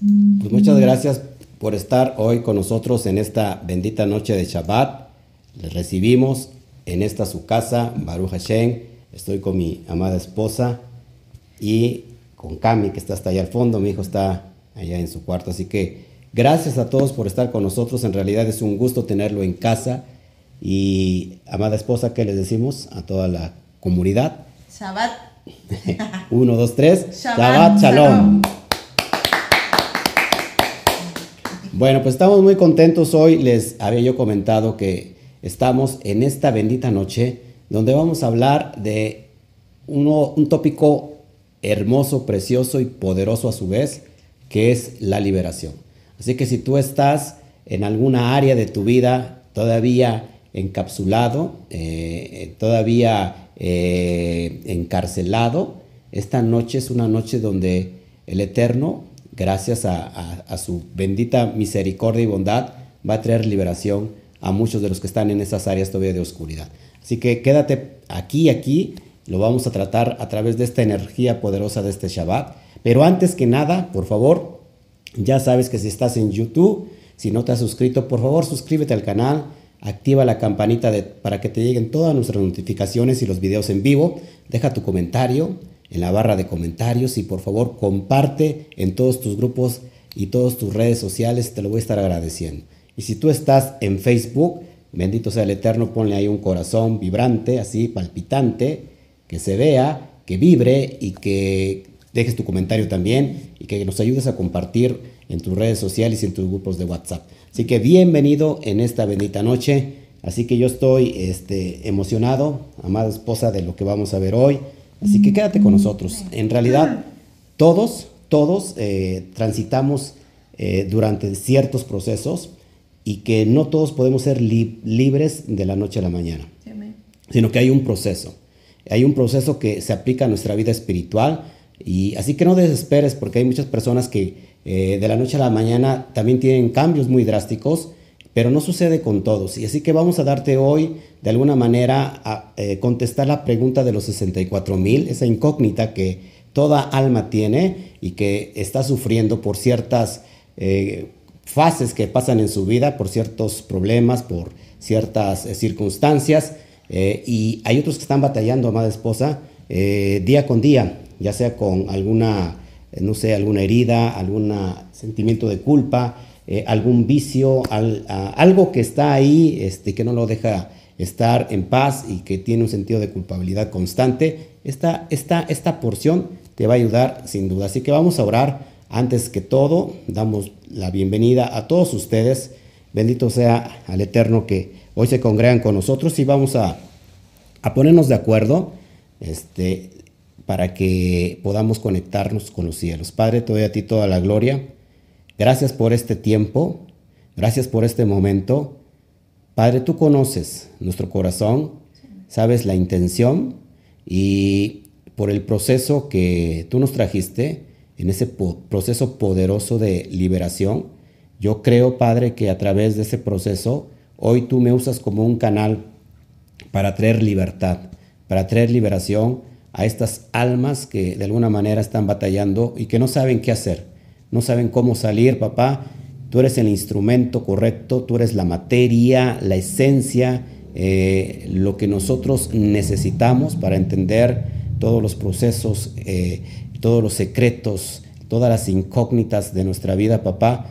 Pues muchas gracias por estar hoy con nosotros en esta bendita noche de Shabbat. Les recibimos en esta su casa, Baruch Hashem. Estoy con mi amada esposa y con Cami, que está hasta allá al fondo. Mi hijo está allá en su cuarto. Así que gracias a todos por estar con nosotros. En realidad es un gusto tenerlo en casa. Y amada esposa, ¿qué les decimos a toda la comunidad? Shabbat. Uno, dos, tres. Shabbat, shalom. Bueno, pues estamos muy contentos hoy. Les había yo comentado que estamos en esta bendita noche donde vamos a hablar de uno, un tópico hermoso, precioso y poderoso a su vez, que es la liberación. Así que si tú estás en alguna área de tu vida todavía encapsulado, eh, todavía eh, encarcelado, esta noche es una noche donde el Eterno gracias a, su bendita misericordia y bondad, va a traer liberación a muchos de los que están en esas áreas todavía de oscuridad. Así que quédate aquí, aquí, lo vamos a tratar a través de esta energía poderosa de este Shabbat. Pero antes que nada, por favor, ya sabes que si estás en YouTube, si no te has suscrito, por favor suscríbete al canal, activa la campanita para que te lleguen todas nuestras notificaciones y los videos en vivo, deja tu comentario en la barra de comentarios y por favor comparte en todos tus grupos y todas tus redes sociales, te lo voy a estar agradeciendo. Y si tú estás en Facebook, bendito sea el Eterno, ponle ahí un corazón vibrante, así palpitante, que se vea, que vibre y que dejes tu comentario también y que nos ayudes a compartir en tus redes sociales y en tus grupos de WhatsApp. Así que bienvenido en esta bendita noche. Así que yo estoy este, emocionado, amada esposa, de lo que vamos a ver hoy. Así que quédate con nosotros. En realidad, todos, todos eh, transitamos eh, durante ciertos procesos y que no todos podemos ser libres de la noche a la mañana, sino que hay un proceso. Hay un proceso que se aplica a nuestra vida espiritual y así que no desesperes porque hay muchas personas que eh, de la noche a la mañana también tienen cambios muy drásticos pero no sucede con todos. Y así que vamos a darte hoy, de alguna manera, a eh, contestar la pregunta de los 64 mil, esa incógnita que toda alma tiene y que está sufriendo por ciertas eh, fases que pasan en su vida, por ciertos problemas, por ciertas eh, circunstancias. y hay otros que están batallando, amada esposa, día con día, ya sea con alguna, no sé, alguna herida, algún sentimiento de culpa, eh, algún vicio, algo que está ahí, este, que no lo deja estar en paz y que tiene un sentido de culpabilidad constante, esta, esta, esta porción te va a ayudar sin duda. Así que vamos a orar. Antes que todo, damos la bienvenida a todos ustedes. Bendito sea al Eterno que hoy se congregan con nosotros y vamos a, a ponernos de acuerdo este, para que podamos conectarnos con los cielos. Padre, te doy a ti toda la gloria. Gracias por este tiempo, gracias por este momento. Padre, tú conoces nuestro corazón, sabes la intención y por el proceso que tú nos trajiste, en ese proceso poderoso de liberación, yo creo, Padre, que a través de ese proceso, hoy tú me usas como un canal para traer libertad, para traer liberación a estas almas que de alguna manera están batallando y que no saben qué hacer no saben cómo salir, papá. Tú eres el instrumento correcto, tú eres la materia, la esencia, eh, lo que nosotros necesitamos para entender todos los procesos, eh, todos los secretos, todas las incógnitas de nuestra vida, papá.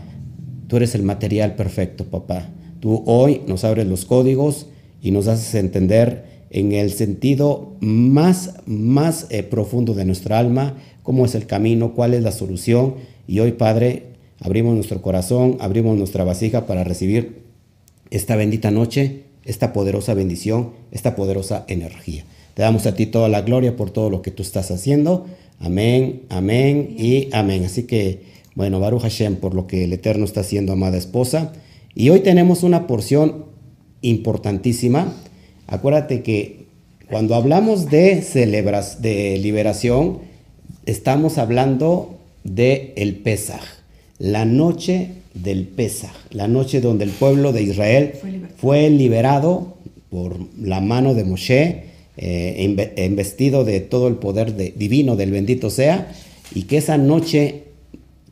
Tú eres el material perfecto, papá. Tú hoy nos abres los códigos y nos haces entender en el sentido más, más eh, profundo de nuestra alma, cómo es el camino, cuál es la solución y hoy, Padre, abrimos nuestro corazón, abrimos nuestra vasija para recibir esta bendita noche, esta poderosa bendición, esta poderosa energía. Te damos a ti toda la gloria por todo lo que tú estás haciendo. Amén, amén y amén. Así que, bueno, Baruch Hashem por lo que el Eterno está haciendo, amada esposa. Y hoy tenemos una porción importantísima. Acuérdate que cuando hablamos de celebras, de liberación, estamos hablando de el Pesaj, la noche del Pesaj, la noche donde el pueblo de Israel fue, liberado por la mano de Moshe, eh, investido de todo el poder divino del bendito sea, y que esa noche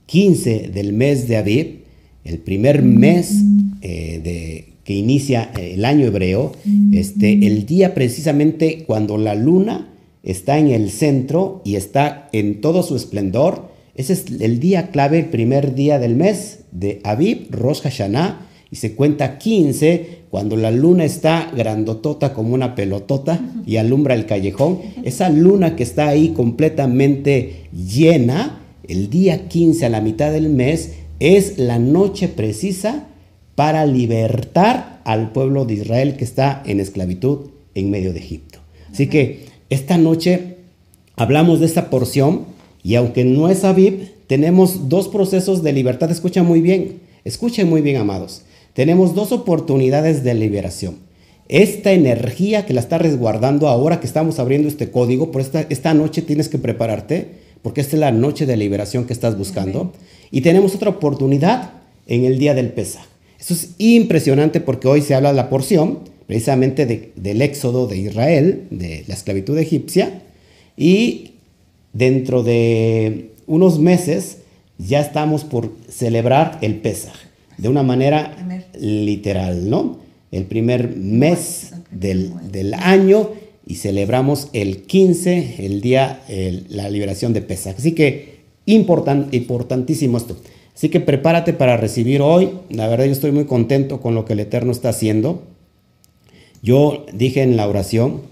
15 del mes de Aviv, el primer mes eh, de, que inicia el año hebreo, este, el día precisamente cuando la luna está en el centro y está en todo su esplendor, ese es el día clave, el primer día del mes de Aviv, Rosh Hashanah, y se cuenta 15 cuando la luna está grandotota como una pelotota y alumbra el callejón. Esa luna que está ahí completamente llena, el día 15 a la mitad del mes, es la noche precisa para libertar al pueblo de Israel que está en esclavitud en medio de Egipto. Así que esta noche hablamos de esta porción y aunque no es Aviv, tenemos dos procesos de libertad. Escucha muy bien, escuchen muy bien, amados. Tenemos dos oportunidades de liberación. Esta energía que la está resguardando ahora que estamos abriendo este código, por esta, esta noche tienes que prepararte, porque esta es la noche de liberación que estás buscando. Y tenemos otra oportunidad en el día del Pesaj. Eso es impresionante porque hoy se habla de la porción, precisamente del éxodo de Israel, de la esclavitud egipcia, y dentro de unos meses ya estamos por celebrar el Pesaj, de una manera literal, ¿no? El primer mes del, año y celebramos el 15, el día, la liberación de Pesaj. Así que importantísimo esto. Así que prepárate para recibir hoy. La verdad yo estoy muy contento con lo que el Eterno está haciendo. Yo dije en la oración,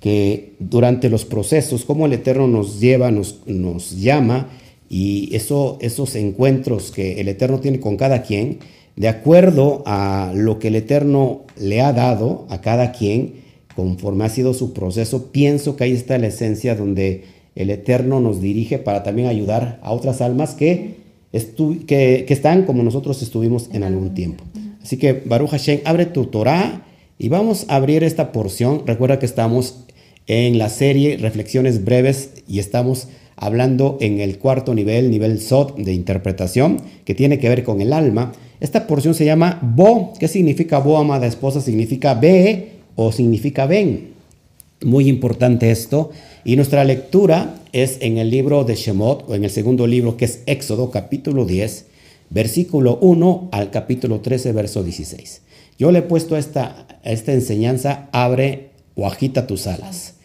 que durante los procesos, cómo el Eterno nos lleva, nos, nos llama, y eso, esos encuentros que el Eterno tiene con cada quien, de acuerdo a lo que el Eterno le ha dado a cada quien, conforme ha sido su proceso, pienso que ahí está la esencia donde el Eterno nos dirige para también ayudar a otras almas que, que, que están como nosotros estuvimos en algún tiempo. Así que Baruch Hashem, abre tu Torah y vamos a abrir esta porción. Recuerda que estamos en la serie Reflexiones Breves y estamos hablando en el cuarto nivel, nivel SOT de interpretación, que tiene que ver con el alma. Esta porción se llama Bo. ¿Qué significa Bo, amada esposa? Significa ve o significa ven. Muy importante esto. Y nuestra lectura es en el libro de Shemot, o en el segundo libro que es Éxodo, capítulo 10, versículo 1 al capítulo 13, verso 16. Yo le he puesto esta, esta enseñanza, abre o agita tus alas.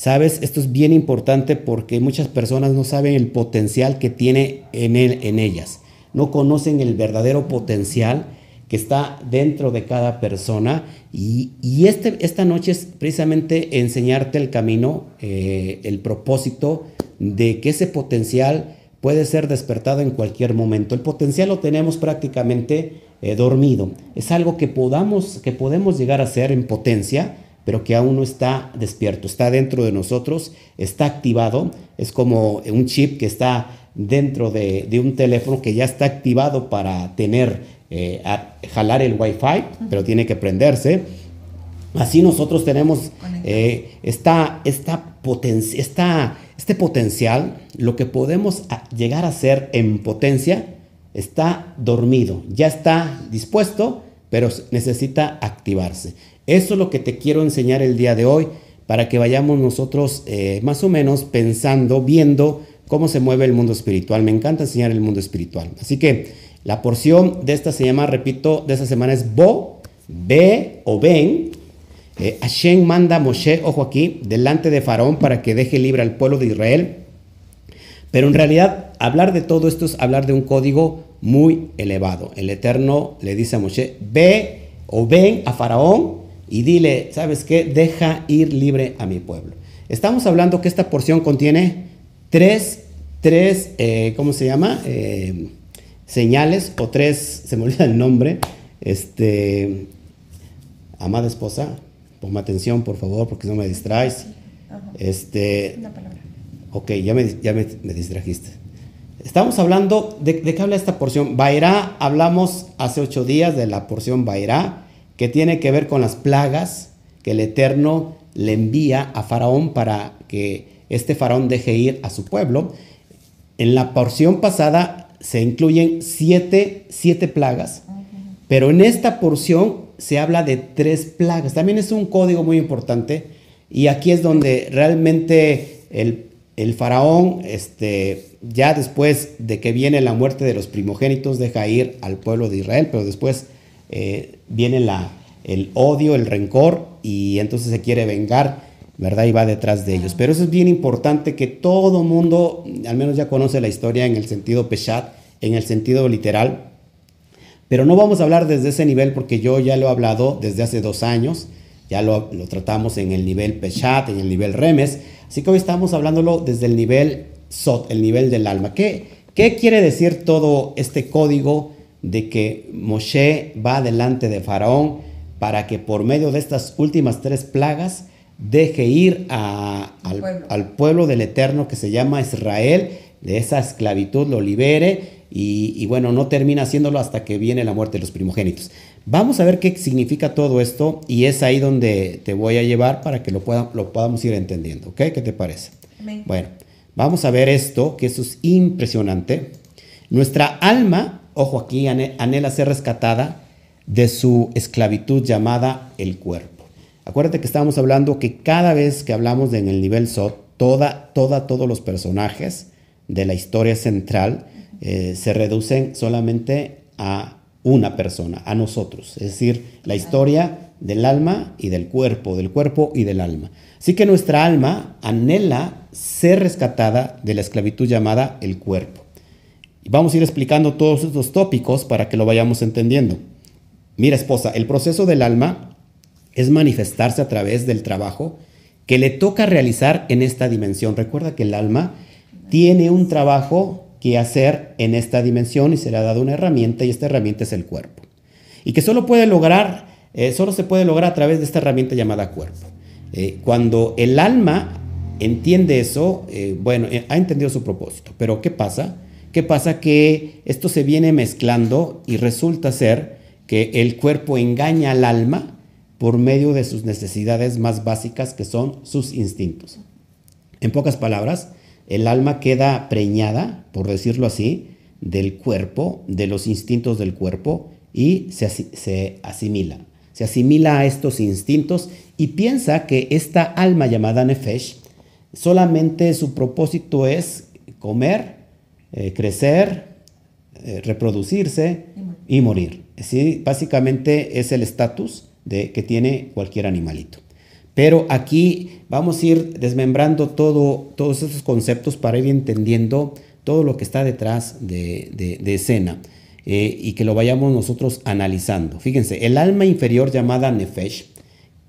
Sabes, esto es bien importante porque muchas personas no saben el potencial que tiene en, él, en ellas. No conocen el verdadero potencial que está dentro de cada persona. Y, este, esta noche es precisamente enseñarte el camino, eh, el propósito de que ese potencial puede ser despertado en cualquier momento. El potencial lo tenemos prácticamente eh, dormido. Es algo que, podamos, que podemos llegar a ser en potencia pero que aún no está despierto, está dentro de nosotros, está activado, es como un chip que está dentro de, un teléfono que ya está activado para tener, eh, jalar el wifi, pero tiene que prenderse. Así nosotros tenemos eh, esta, esta este potencial, lo que podemos llegar a ser en potencia, está dormido, ya está dispuesto, pero necesita activarse. Eso es lo que te quiero enseñar el día de hoy para que vayamos nosotros eh, más o menos pensando, viendo cómo se mueve el mundo espiritual. Me encanta enseñar el mundo espiritual. Así que la porción de esta se llama, repito, de esta semana es Bo, Ve o Ven. Eh, Hashem manda a Moshe, ojo aquí, delante de Faraón para que deje libre al pueblo de Israel. Pero en realidad, hablar de todo esto es hablar de un código muy elevado. El Eterno le dice a Moshe, ve o ven a Faraón y dile, ¿sabes qué? Deja ir libre a mi pueblo. Estamos hablando que esta porción contiene tres, tres eh, ¿cómo se llama? Eh, señales o tres, se me olvida el nombre, este, amada esposa, ponme atención por favor porque no me distraes. Este, Una palabra. Ok, ya me, ya me, distrajiste. Estamos hablando, de, ¿de, qué habla esta porción? Bairá, hablamos hace ocho días de la porción Bairá que tiene que ver con las plagas que el Eterno le envía a Faraón para que este Faraón deje ir a su pueblo. En la porción pasada se incluyen siete, plagas, pero en esta porción se habla de tres plagas. También es un código muy importante y aquí es donde realmente el, el faraón, este, ya después de que viene la muerte de los primogénitos, deja ir al pueblo de Israel, pero después eh, viene la, el odio, el rencor, y entonces se quiere vengar, ¿verdad? Y va detrás de ellos. Pero eso es bien importante que todo mundo, al menos ya conoce la historia en el sentido peshat, en el sentido literal, pero no vamos a hablar desde ese nivel porque yo ya lo he hablado desde hace dos años, ya lo, lo tratamos en el nivel peshat, en el nivel remes, así que hoy estamos hablándolo desde el nivel sot, el nivel del alma. ¿Qué, qué quiere decir todo este código de que Moshe va delante de Faraón para que por medio de estas últimas tres plagas deje ir al, pueblo. al, pueblo. del Eterno que se llama Israel, de esa esclavitud lo libere y, bueno, no termina haciéndolo hasta que viene la muerte de los primogénitos. Vamos a ver qué significa todo esto y es ahí donde te voy a llevar para que lo, lo podamos ir entendiendo, ¿ok? ¿Qué te parece? Bueno, vamos a ver esto, que eso es impresionante. Nuestra alma, ojo aquí, anhela ser rescatada de su esclavitud llamada el cuerpo. Acuérdate que estábamos hablando que cada vez que hablamos en el nivel SOT, toda, toda, todos los personajes de la historia central eh, se reducen solamente a una persona, a nosotros. Es decir, la historia del alma y del cuerpo, del cuerpo y del alma. Así que nuestra alma anhela ser rescatada de la esclavitud llamada el cuerpo. Vamos a ir explicando todos estos tópicos para que lo vayamos entendiendo. Mira, esposa, el proceso del alma es manifestarse a través del trabajo que le toca realizar en esta dimensión. Recuerda que el alma tiene un trabajo que hacer en esta dimensión y se le ha dado una herramienta y esta herramienta es el cuerpo. Y que solo puede lograr, eh, solo se puede lograr a través de esta herramienta llamada cuerpo. Eh, cuando el alma entiende eso, eh, bueno, ha entendido su propósito. Pero ¿qué pasa? ¿Qué pasa? Que esto se viene mezclando y resulta ser que el cuerpo engaña al alma por medio de sus necesidades más básicas que son sus instintos. En pocas palabras, el alma queda preñada, por decirlo así, del cuerpo, de los instintos del cuerpo y se, asimila. Se asimila a estos instintos y piensa que esta alma llamada Nefesh, solamente su propósito es comer, eh, crecer, eh, reproducirse y morir. Básicamente es el estatus que tiene cualquier animalito. Pero aquí vamos a ir desmembrando todo, todos esos conceptos para ir entendiendo todo lo que está detrás de, escena eh, y que lo vayamos nosotros analizando. Fíjense, el alma inferior llamada Nefesh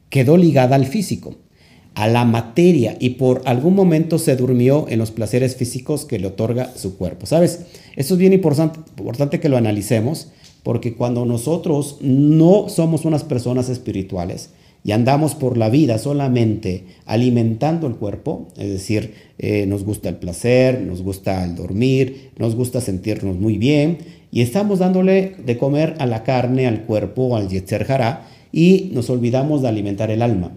quedó ligada al físico, a la materia y por algún momento se durmió en los placeres físicos que le otorga su cuerpo. ¿Sabes? Eso es bien importante, importante que lo analicemos porque cuando nosotros no somos unas personas espirituales, y andamos por la vida solamente alimentando el cuerpo, es decir, eh, nos gusta el placer, nos gusta el dormir, nos gusta sentirnos muy bien, y estamos dándole de comer a la carne, al cuerpo, al yetzer hará, y nos olvidamos de alimentar el alma.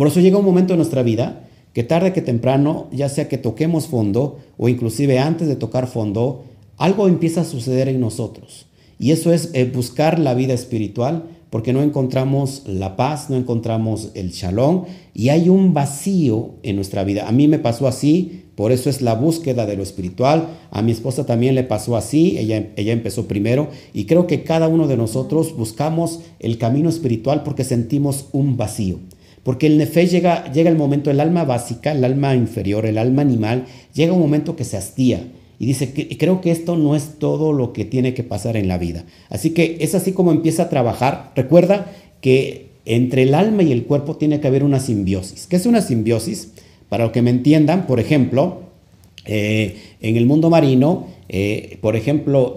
Por eso llega un momento en nuestra vida que tarde que temprano, ya sea que toquemos fondo o inclusive antes de tocar fondo, algo empieza a suceder en nosotros. Y eso es eh, buscar la vida espiritual, porque no encontramos la paz, no encontramos el shalom y hay un vacío en nuestra vida. A mí me pasó así, por eso es la búsqueda de lo espiritual. A mi esposa también le pasó así, ella, ella empezó primero y creo que cada uno de nosotros buscamos el camino espiritual porque sentimos un vacío. Porque el nefe llega, llega el momento, el alma básica, el alma inferior, el alma animal, llega un momento que se hastía y dice, que, creo que esto no es todo lo que tiene que pasar en la vida. Así que es así como empieza a trabajar. Recuerda que entre el alma y el cuerpo tiene que haber una simbiosis. ¿Qué es una simbiosis? Para que me entiendan, por ejemplo, eh, en el mundo marino, eh, por ejemplo,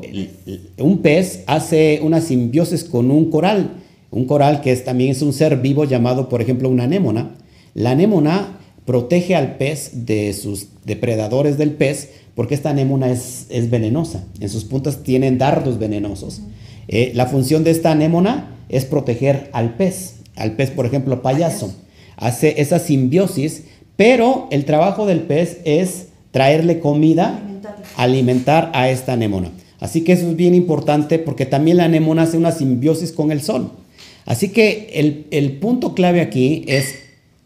un pez hace una simbiosis con un coral. Un coral que es, también es un ser vivo llamado, por ejemplo, una anémona. La anémona protege al pez de sus depredadores del pez porque esta anémona es, es venenosa. En sus puntas tienen dardos venenosos. Eh, la función de esta anémona es proteger al pez, al pez, por ejemplo, payaso. Hace esa simbiosis, pero el trabajo del pez es traerle comida, alimentar a esta anémona. Así que eso es bien importante porque también la anémona hace una simbiosis con el sol. Así que el, el punto clave aquí es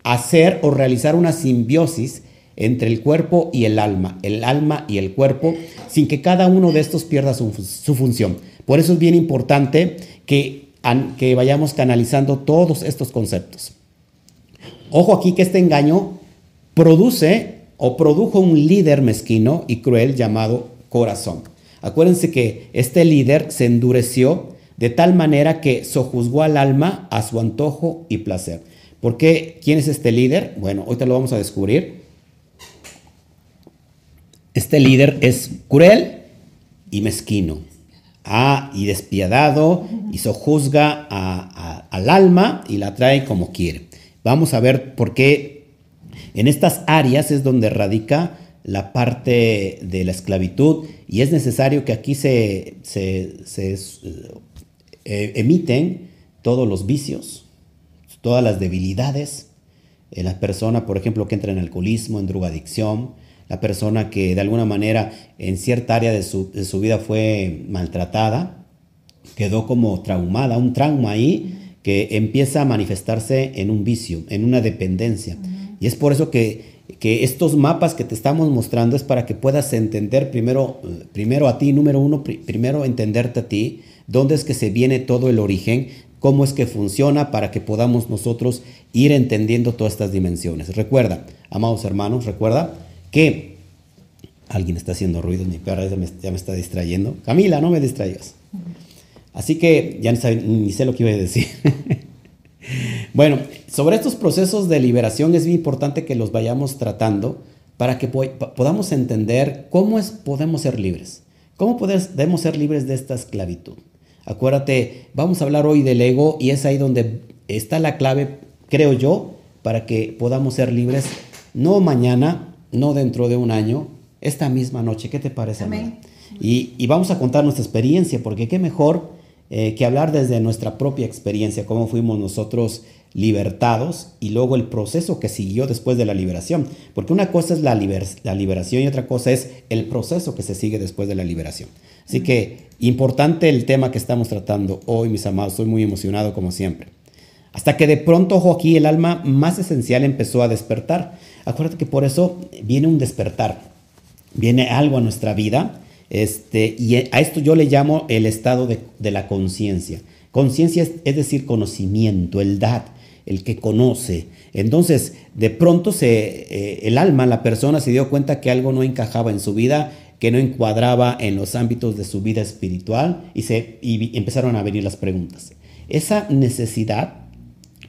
hacer o realizar una simbiosis entre el cuerpo y el alma, el alma y el cuerpo, sin que cada uno de estos pierda su, función. Por eso es bien importante que, que vayamos canalizando todos estos conceptos. Ojo aquí que este engaño produce o produjo un líder mezquino y cruel llamado corazón. Acuérdense que este líder se endureció de tal manera que sojuzgó al alma a su antojo y placer. ¿Por qué? ¿Quién es este líder? Bueno, ahorita lo vamos a descubrir. Este líder es cruel y mezquino. Ah, y despiadado y sojuzga al alma y la trae como quiere. Vamos a ver por qué en estas áreas es donde radica la parte de la esclavitud y es necesario que aquí se, eh, emiten todos los vicios, todas las debilidades. en la persona, por ejemplo, que entra en alcoholismo, en drogadicción, la persona que de alguna manera en cierta área de su, vida fue maltratada, quedó como traumada, un trauma ahí que empieza a manifestarse en un vicio, en una dependencia. Y es por eso que, que, estos mapas que te estamos mostrando es para que puedas entender primero, primero a ti, número uno, primero entenderte a ti, dónde es que se viene todo el origen, cómo es que funciona para que podamos nosotros ir entendiendo todas estas dimensiones. Recuerda, amados hermanos, recuerda que alguien está haciendo ruido, mi perra ya me, ya me está distrayendo. Camila, no me distraigas. Así que ya ni, sé lo que iba a decir. bueno, sobre estos procesos de liberación es muy importante que los vayamos tratando para que podamos entender cómo es, podemos ser libres. ¿Cómo podemos ser libres de esta esclavitud? Acuérdate, vamos a hablar hoy del ego y es ahí donde está la clave, creo yo, para que podamos ser libres, no mañana, no dentro de un año, esta misma noche. ¿Qué te parece? Amén. Y, y, vamos a contar nuestra experiencia, porque qué mejor eh, que hablar desde nuestra propia experiencia, cómo fuimos nosotros libertados y luego el proceso que siguió después de la liberación. Porque una cosa es la, liberación y otra cosa es el proceso que se sigue después de la liberación. Así que importante el tema que estamos tratando hoy, mis amados. Estoy muy emocionado como siempre. Hasta que de pronto, ojo aquí, el alma más esencial empezó a despertar. Acuérdate que por eso viene un despertar. Viene algo a nuestra vida. Este, y a esto yo le llamo el estado de, la conciencia. Conciencia es, decir, conocimiento, el dad, el que conoce. Entonces, de pronto se, eh, el alma, la persona se dio cuenta que algo no encajaba en su vida que no encuadraba en los ámbitos de su vida espiritual y, se, empezaron a venir las preguntas. Esa necesidad,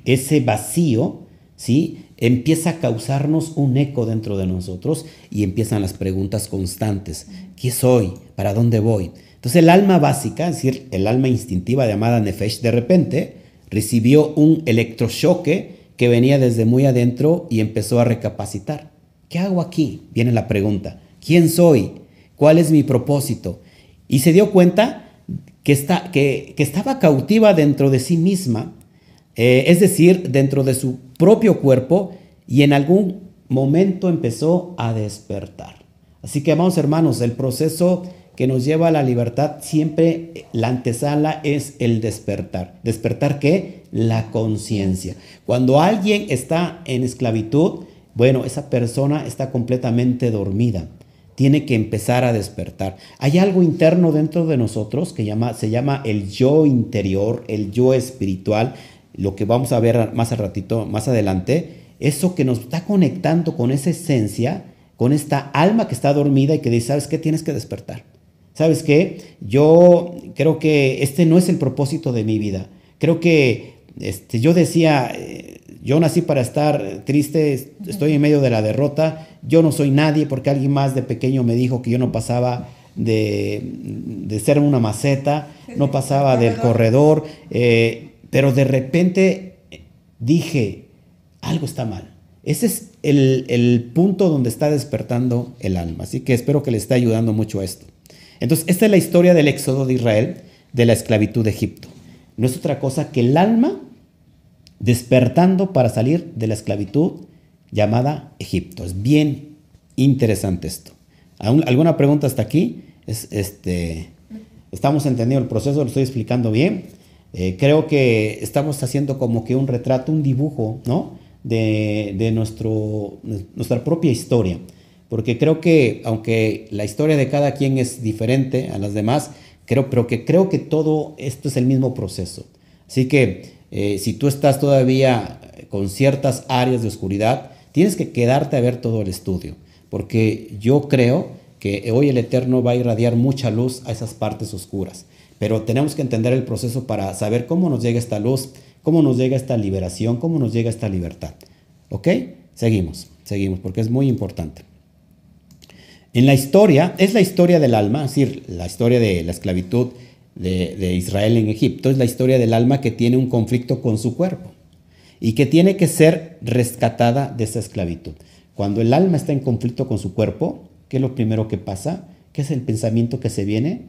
ese vacío, ¿sí? Empieza a causarnos un eco dentro de nosotros y empiezan las preguntas constantes. ¿Quién soy? ¿Para dónde voy? Entonces el alma básica, es decir, el alma instintiva llamada Nefesh, de repente recibió un electrochoque que venía desde muy adentro y empezó a recapacitar. ¿Qué hago aquí? Viene la pregunta. ¿Quién soy? ¿Cuál es mi propósito? Y se dio cuenta que, está, que, estaba cautiva dentro de sí misma, eh, es decir, dentro de su propio cuerpo, y en algún momento empezó a despertar. Así que, amados hermanos, el proceso que nos lleva a la libertad, siempre la antesala es el despertar. ¿Despertar qué? La conciencia. Cuando alguien está en esclavitud, bueno, esa persona está completamente dormida tiene que empezar a despertar. Hay algo interno dentro de nosotros que llama, se llama el yo interior, el yo espiritual, lo que vamos a ver más al ratito, más adelante, eso que nos está conectando con esa esencia, con esta alma que está dormida y que dice, ¿sabes qué? Tienes que despertar. ¿Sabes qué? Yo creo que este no es el propósito de mi vida. Creo que este, yo decía, eh, yo nací para estar triste, estoy en medio de la derrota, yo no soy nadie porque alguien más de pequeño me dijo que yo no pasaba de, ser una maceta, no pasaba del corredor, eh, pero de repente dije, algo está mal. Ese es el, el, punto donde está despertando el alma. Así que espero que le esté ayudando mucho a esto. Entonces, esta es la historia del éxodo de Israel, de la esclavitud de Egipto. No es otra cosa que el alma despertando para salir de la esclavitud llamada Egipto. Es bien interesante esto. ¿Alguna pregunta hasta aquí? Es, este, estamos entendiendo el proceso, lo estoy explicando bien. Eh, creo que estamos haciendo como que un retrato, un dibujo, ¿no? de, nuestro, nuestra propia historia. Porque creo que, aunque la historia de cada quien es diferente a las demás, creo, pero que creo que todo esto es el mismo proceso. Así que eh, si tú estás todavía con ciertas áreas de oscuridad, tienes que quedarte a ver todo el estudio. Porque yo creo que hoy el Eterno va a irradiar mucha luz a esas partes oscuras. Pero tenemos que entender el proceso para saber cómo nos llega esta luz, cómo nos llega esta liberación, cómo nos llega esta libertad. ¿Ok? Seguimos, seguimos, porque es muy importante. En la historia, es la historia del alma, es decir, la historia de la esclavitud de, Israel en Egipto, es la historia del alma que tiene un conflicto con su cuerpo y que tiene que ser rescatada de esa esclavitud. Cuando el alma está en conflicto con su cuerpo, ¿qué es lo primero que pasa? ¿Qué es el pensamiento que se viene?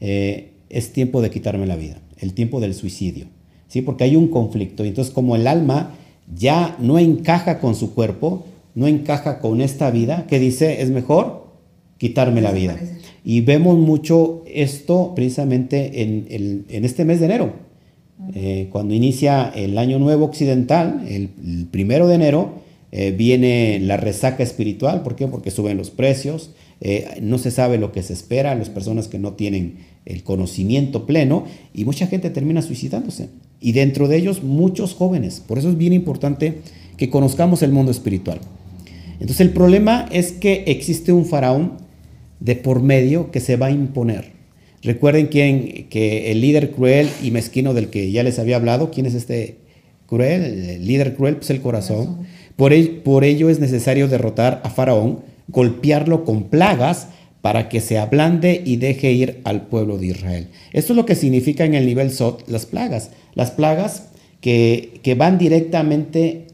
Eh, es tiempo de quitarme la vida, el tiempo del suicidio, ¿sí? Porque hay un conflicto. Y entonces como el alma ya no encaja con su cuerpo, no encaja con esta vida, ¿qué dice? Es mejor quitarme la vida. Y vemos mucho esto precisamente en, este mes de enero, eh, cuando inicia el año nuevo occidental, el, primero de enero, eh, viene la resaca espiritual, ¿por qué? Porque suben los precios, eh, no se sabe lo que se espera, las personas que no tienen el conocimiento pleno y mucha gente termina suicidándose. Y dentro de ellos muchos jóvenes. Por eso es bien importante que conozcamos el mundo espiritual. Entonces el problema es que existe un faraón de por medio que se va a imponer. Recuerden quién, que el líder cruel y mezquino del que ya les había hablado, ¿quién es este cruel? El líder cruel, pues el corazón. Por, por ello es necesario derrotar a Faraón golpearlo con plagas para que se ablande y deje ir al pueblo de Israel. Esto es lo que significa en el nivel Sot las plagas. Las plagas que, van directamente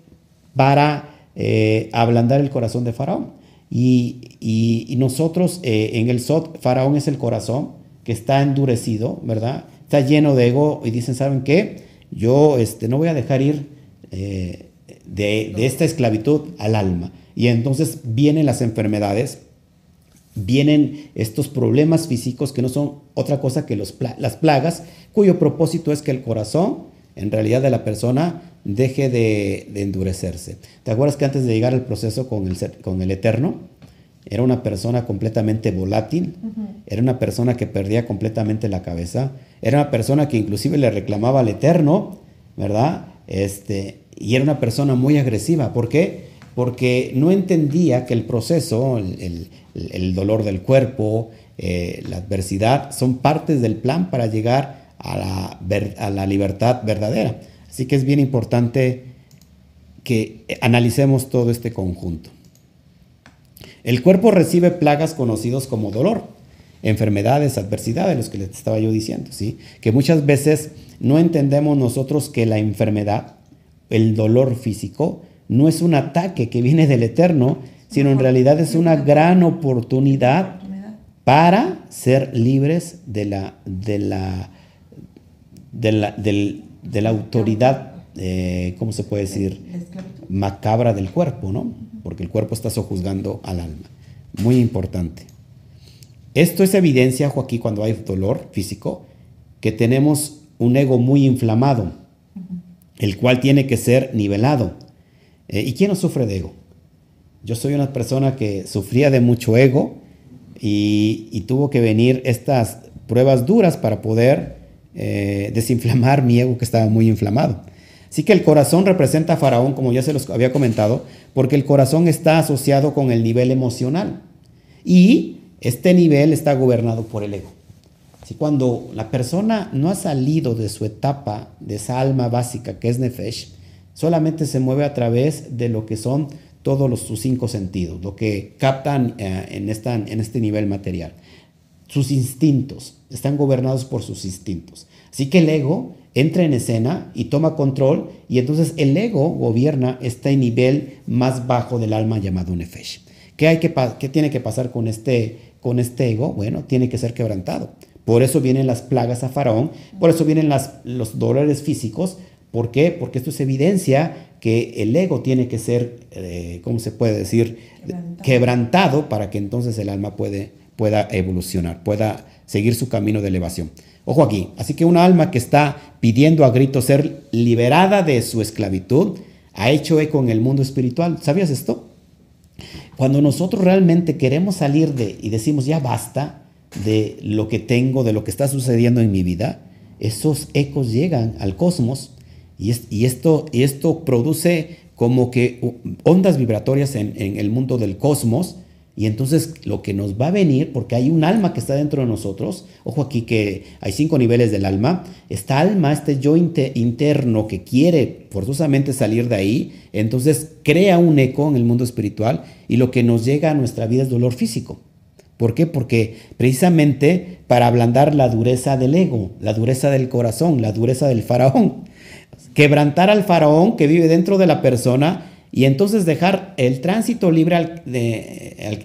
para eh, ablandar el corazón de Faraón. Y, nosotros eh, en el Sot, Faraón es el corazón que está endurecido, ¿verdad? Está lleno de ego y dicen, ¿saben qué? Yo este, no voy a dejar ir eh, de, de esta esclavitud al alma. Y entonces vienen las enfermedades, vienen estos problemas físicos que no son otra cosa que los las plagas, cuyo propósito es que el corazón, en realidad de la persona, deje de, endurecerse. ¿Te acuerdas que antes de llegar al proceso con el, con el Eterno, era una persona completamente volátil, era una persona que perdía completamente la cabeza, era una persona que inclusive le reclamaba al Eterno, ¿verdad? Este, y era una persona muy agresiva. ¿Por qué? Porque no entendía que el proceso, el, dolor del cuerpo, eh, la adversidad, son partes del plan para llegar a la, libertad verdadera. Así que es bien importante que analicemos todo este conjunto. El cuerpo recibe plagas conocidos como dolor, enfermedades, adversidades, los que les estaba yo diciendo, ¿sí? Que muchas veces no entendemos nosotros que la enfermedad, el dolor físico, no es un ataque que viene del Eterno, sino en realidad es una gran oportunidad para ser libres de la, de la, de la, autoridad, eh, ¿cómo se puede decir? Macabra del cuerpo, ¿no? Porque el cuerpo está sojuzgando al alma. Muy importante. Esto es evidencia, Joaquín, cuando hay dolor físico, que tenemos un ego muy inflamado, el cual tiene que ser nivelado. Eh, ¿Y quién no sufre de ego? Yo soy una persona que sufría de mucho ego y, tuvo que venir estas pruebas duras para poder eh, desinflamar mi ego que estaba muy inflamado. Así que el corazón representa a Faraón, como ya se los había comentado, porque el corazón está asociado con el nivel emocional y este nivel está gobernado por el ego. Así cuando la persona no ha salido de su etapa, de esa alma básica que es Nefesh, solamente se mueve a través de lo que son todos sus cinco sentidos, lo que captan eh, en, esta, en este nivel material. Sus instintos, están gobernados por sus instintos. Así que el ego entra en escena y toma control y entonces el ego gobierna este nivel más bajo del alma llamado nefesh. ¿Qué, hay que, qué tiene que pasar con este, con este ego? Bueno, tiene que ser quebrantado. Por eso vienen las plagas a Faraón, por eso vienen las, los dolores físicos, ¿Por qué? Porque esto es evidencia que el ego tiene que ser, eh, ¿cómo se puede decir? Quebrantado. para que entonces el alma puede, pueda evolucionar, pueda seguir su camino de elevación. Ojo aquí, así que una alma que está pidiendo a gritos ser liberada de su esclavitud, ha hecho eco en el mundo espiritual. ¿Sabías esto? Cuando nosotros realmente queremos salir de y decimos ya basta de lo que tengo, de lo que está sucediendo en mi vida, esos ecos llegan al cosmos y, esto, produce como que ondas vibratorias en, en el mundo del cosmos y entonces lo que nos va a venir, porque hay un alma que está dentro de nosotros, ojo aquí que hay cinco niveles del alma, esta alma, este yo interno que quiere forzosamente salir de ahí, entonces crea un eco en el mundo espiritual y lo que nos llega a nuestra vida es dolor físico. ¿Por qué? Porque precisamente para ablandar la dureza del ego, la dureza del corazón, la dureza del faraón, quebrantar al faraón que vive dentro de la persona, y entonces dejar el tránsito libre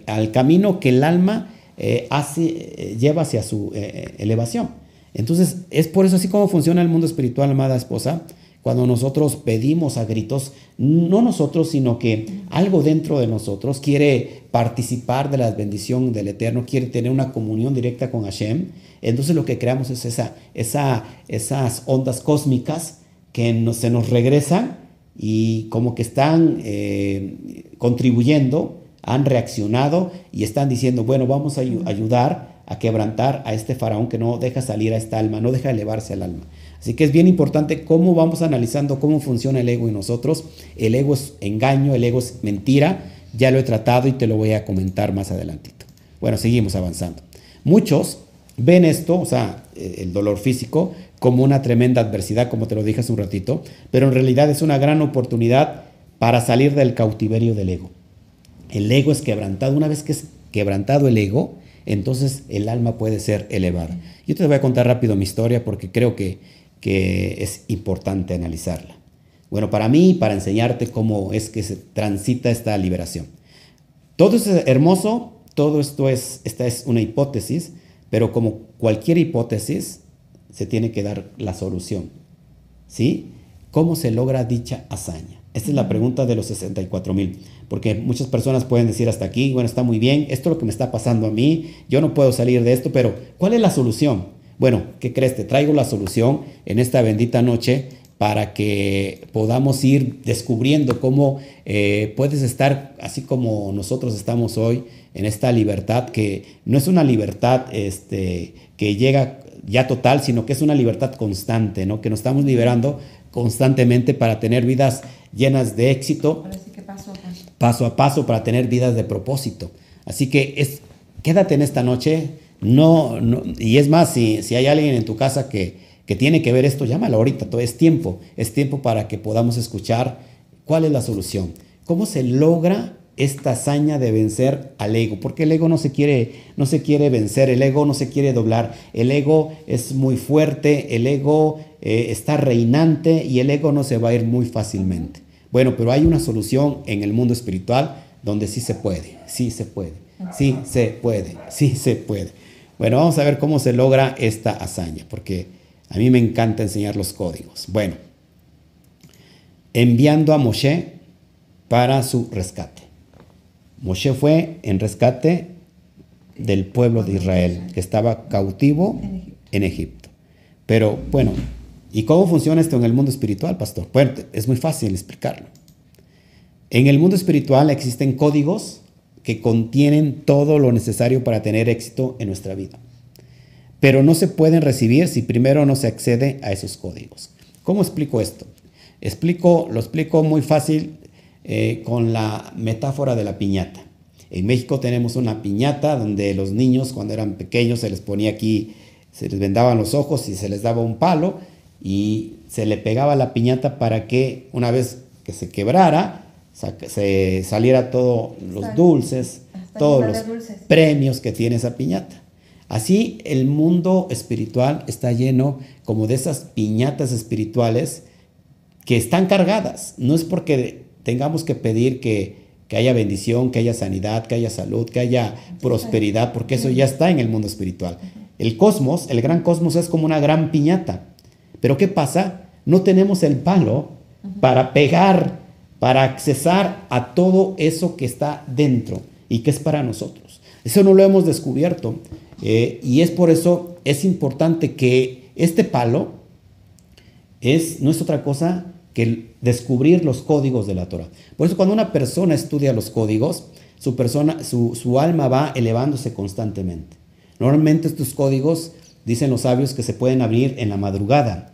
al, camino que el alma eh, eh, lleva hacia su eh, elevación. Entonces, es por eso así como funciona el mundo espiritual, amada esposa, cuando nosotros pedimos a gritos, no nosotros, sino que algo dentro de nosotros quiere participar de la bendición del Eterno, quiere tener una comunión directa con Hashem, entonces lo que creamos es esa, esa, esas ondas cósmicas que se nos regresan y como que están eh, contribuyendo, han reaccionado y están diciendo, bueno, vamos a ayudar a quebrantar a este faraón que no deja salir a esta alma, no deja elevarse al alma. Así que es bien importante cómo vamos analizando cómo funciona el ego en nosotros. El ego es engaño, el ego es mentira. Ya lo he tratado y te lo voy a comentar más adelantito. Bueno, seguimos avanzando. Muchos ven esto, o sea, el dolor físico, como una tremenda adversidad, como te lo dije hace un ratito, pero en realidad es una gran oportunidad para salir del cautiverio del ego. El ego es quebrantado. Una vez que es quebrantado el ego, entonces el alma puede ser elevada. Yo te voy a contar rápido mi historia porque creo que, que es importante analizarla. Bueno, para mí, para enseñarte cómo es que se transita esta liberación. Todo es hermoso, todo esto es, esta es una hipótesis, pero como cualquier hipótesis, se tiene que dar la solución. ¿Sí? ¿Cómo se logra dicha hazaña? Esta es la pregunta de los 64 mil, porque muchas personas pueden decir hasta aquí, bueno, está muy bien, esto es lo que me está pasando a mí, yo no puedo salir de esto, pero ¿cuál es la solución? Bueno, ¿qué crees? Te traigo la solución en esta bendita noche para que podamos ir descubriendo cómo eh, puedes estar así como nosotros estamos hoy en esta libertad que no es una libertad este, que llega ya total, sino que es una libertad constante, ¿no? Que nos estamos liberando constantemente para tener vidas llenas de éxito. paso, a paso. paso a paso para tener vidas de propósito. Así que es, quédate en esta noche. No, y es más, si, si hay alguien en tu casa que, que tiene que ver esto, llámalo ahorita. Todo es tiempo. Es tiempo para que podamos escuchar cuál es la solución. ¿Cómo se logra esta hazaña de vencer al ego, porque el ego no se quiere no se quiere vencer, el ego no se quiere doblar, el ego es muy fuerte, el ego eh, está reinante y el ego no se va a ir muy fácilmente. Bueno, pero hay una solución en el mundo espiritual donde sí se puede, sí se puede, sí se puede, sí se puede. Bueno, vamos a ver cómo se logra esta hazaña, porque a mí me encanta enseñar los códigos. Bueno, enviando a Moshe para su rescate. Moshe fue en rescate del pueblo de Israel que estaba cautivo en Egipto. Pero bueno, ¿y cómo funciona esto en el mundo espiritual, pastor? Bueno, es muy fácil explicarlo. En el mundo espiritual existen códigos que contienen todo lo necesario para tener éxito en nuestra vida. Pero no se pueden recibir si primero no se accede a esos códigos. ¿Cómo explico esto? Explico, lo explico muy fácil eh, con la metáfora de la piñata. En México tenemos una piñata donde los niños cuando eran pequeños se les ponía aquí, se les vendaban los ojos y se les daba un palo y se le pegaba la piñata para que una vez que se quebrara, se saliera todos los dulces, todos los premios que tiene esa piñata. Así el mundo espiritual está lleno como de esas piñatas espirituales que están cargadas. No es porque tengamos que pedir que, haya bendición, que haya sanidad, que haya salud, que haya prosperidad, porque eso ya está en el mundo espiritual. El cosmos, el gran cosmos es como una gran piñata. Pero ¿qué pasa? No tenemos el palo para pegar, para accesar a todo eso que está dentro y que es para nosotros. Eso no lo hemos descubierto. Eh, y es por eso, es importante que este palo es, no es otra cosa que descubrir los códigos de la Torah. Por eso cuando una persona estudia los códigos, su, persona, su, su alma va elevándose constantemente. Normalmente estos códigos, dicen los sabios, que se pueden abrir en la madrugada.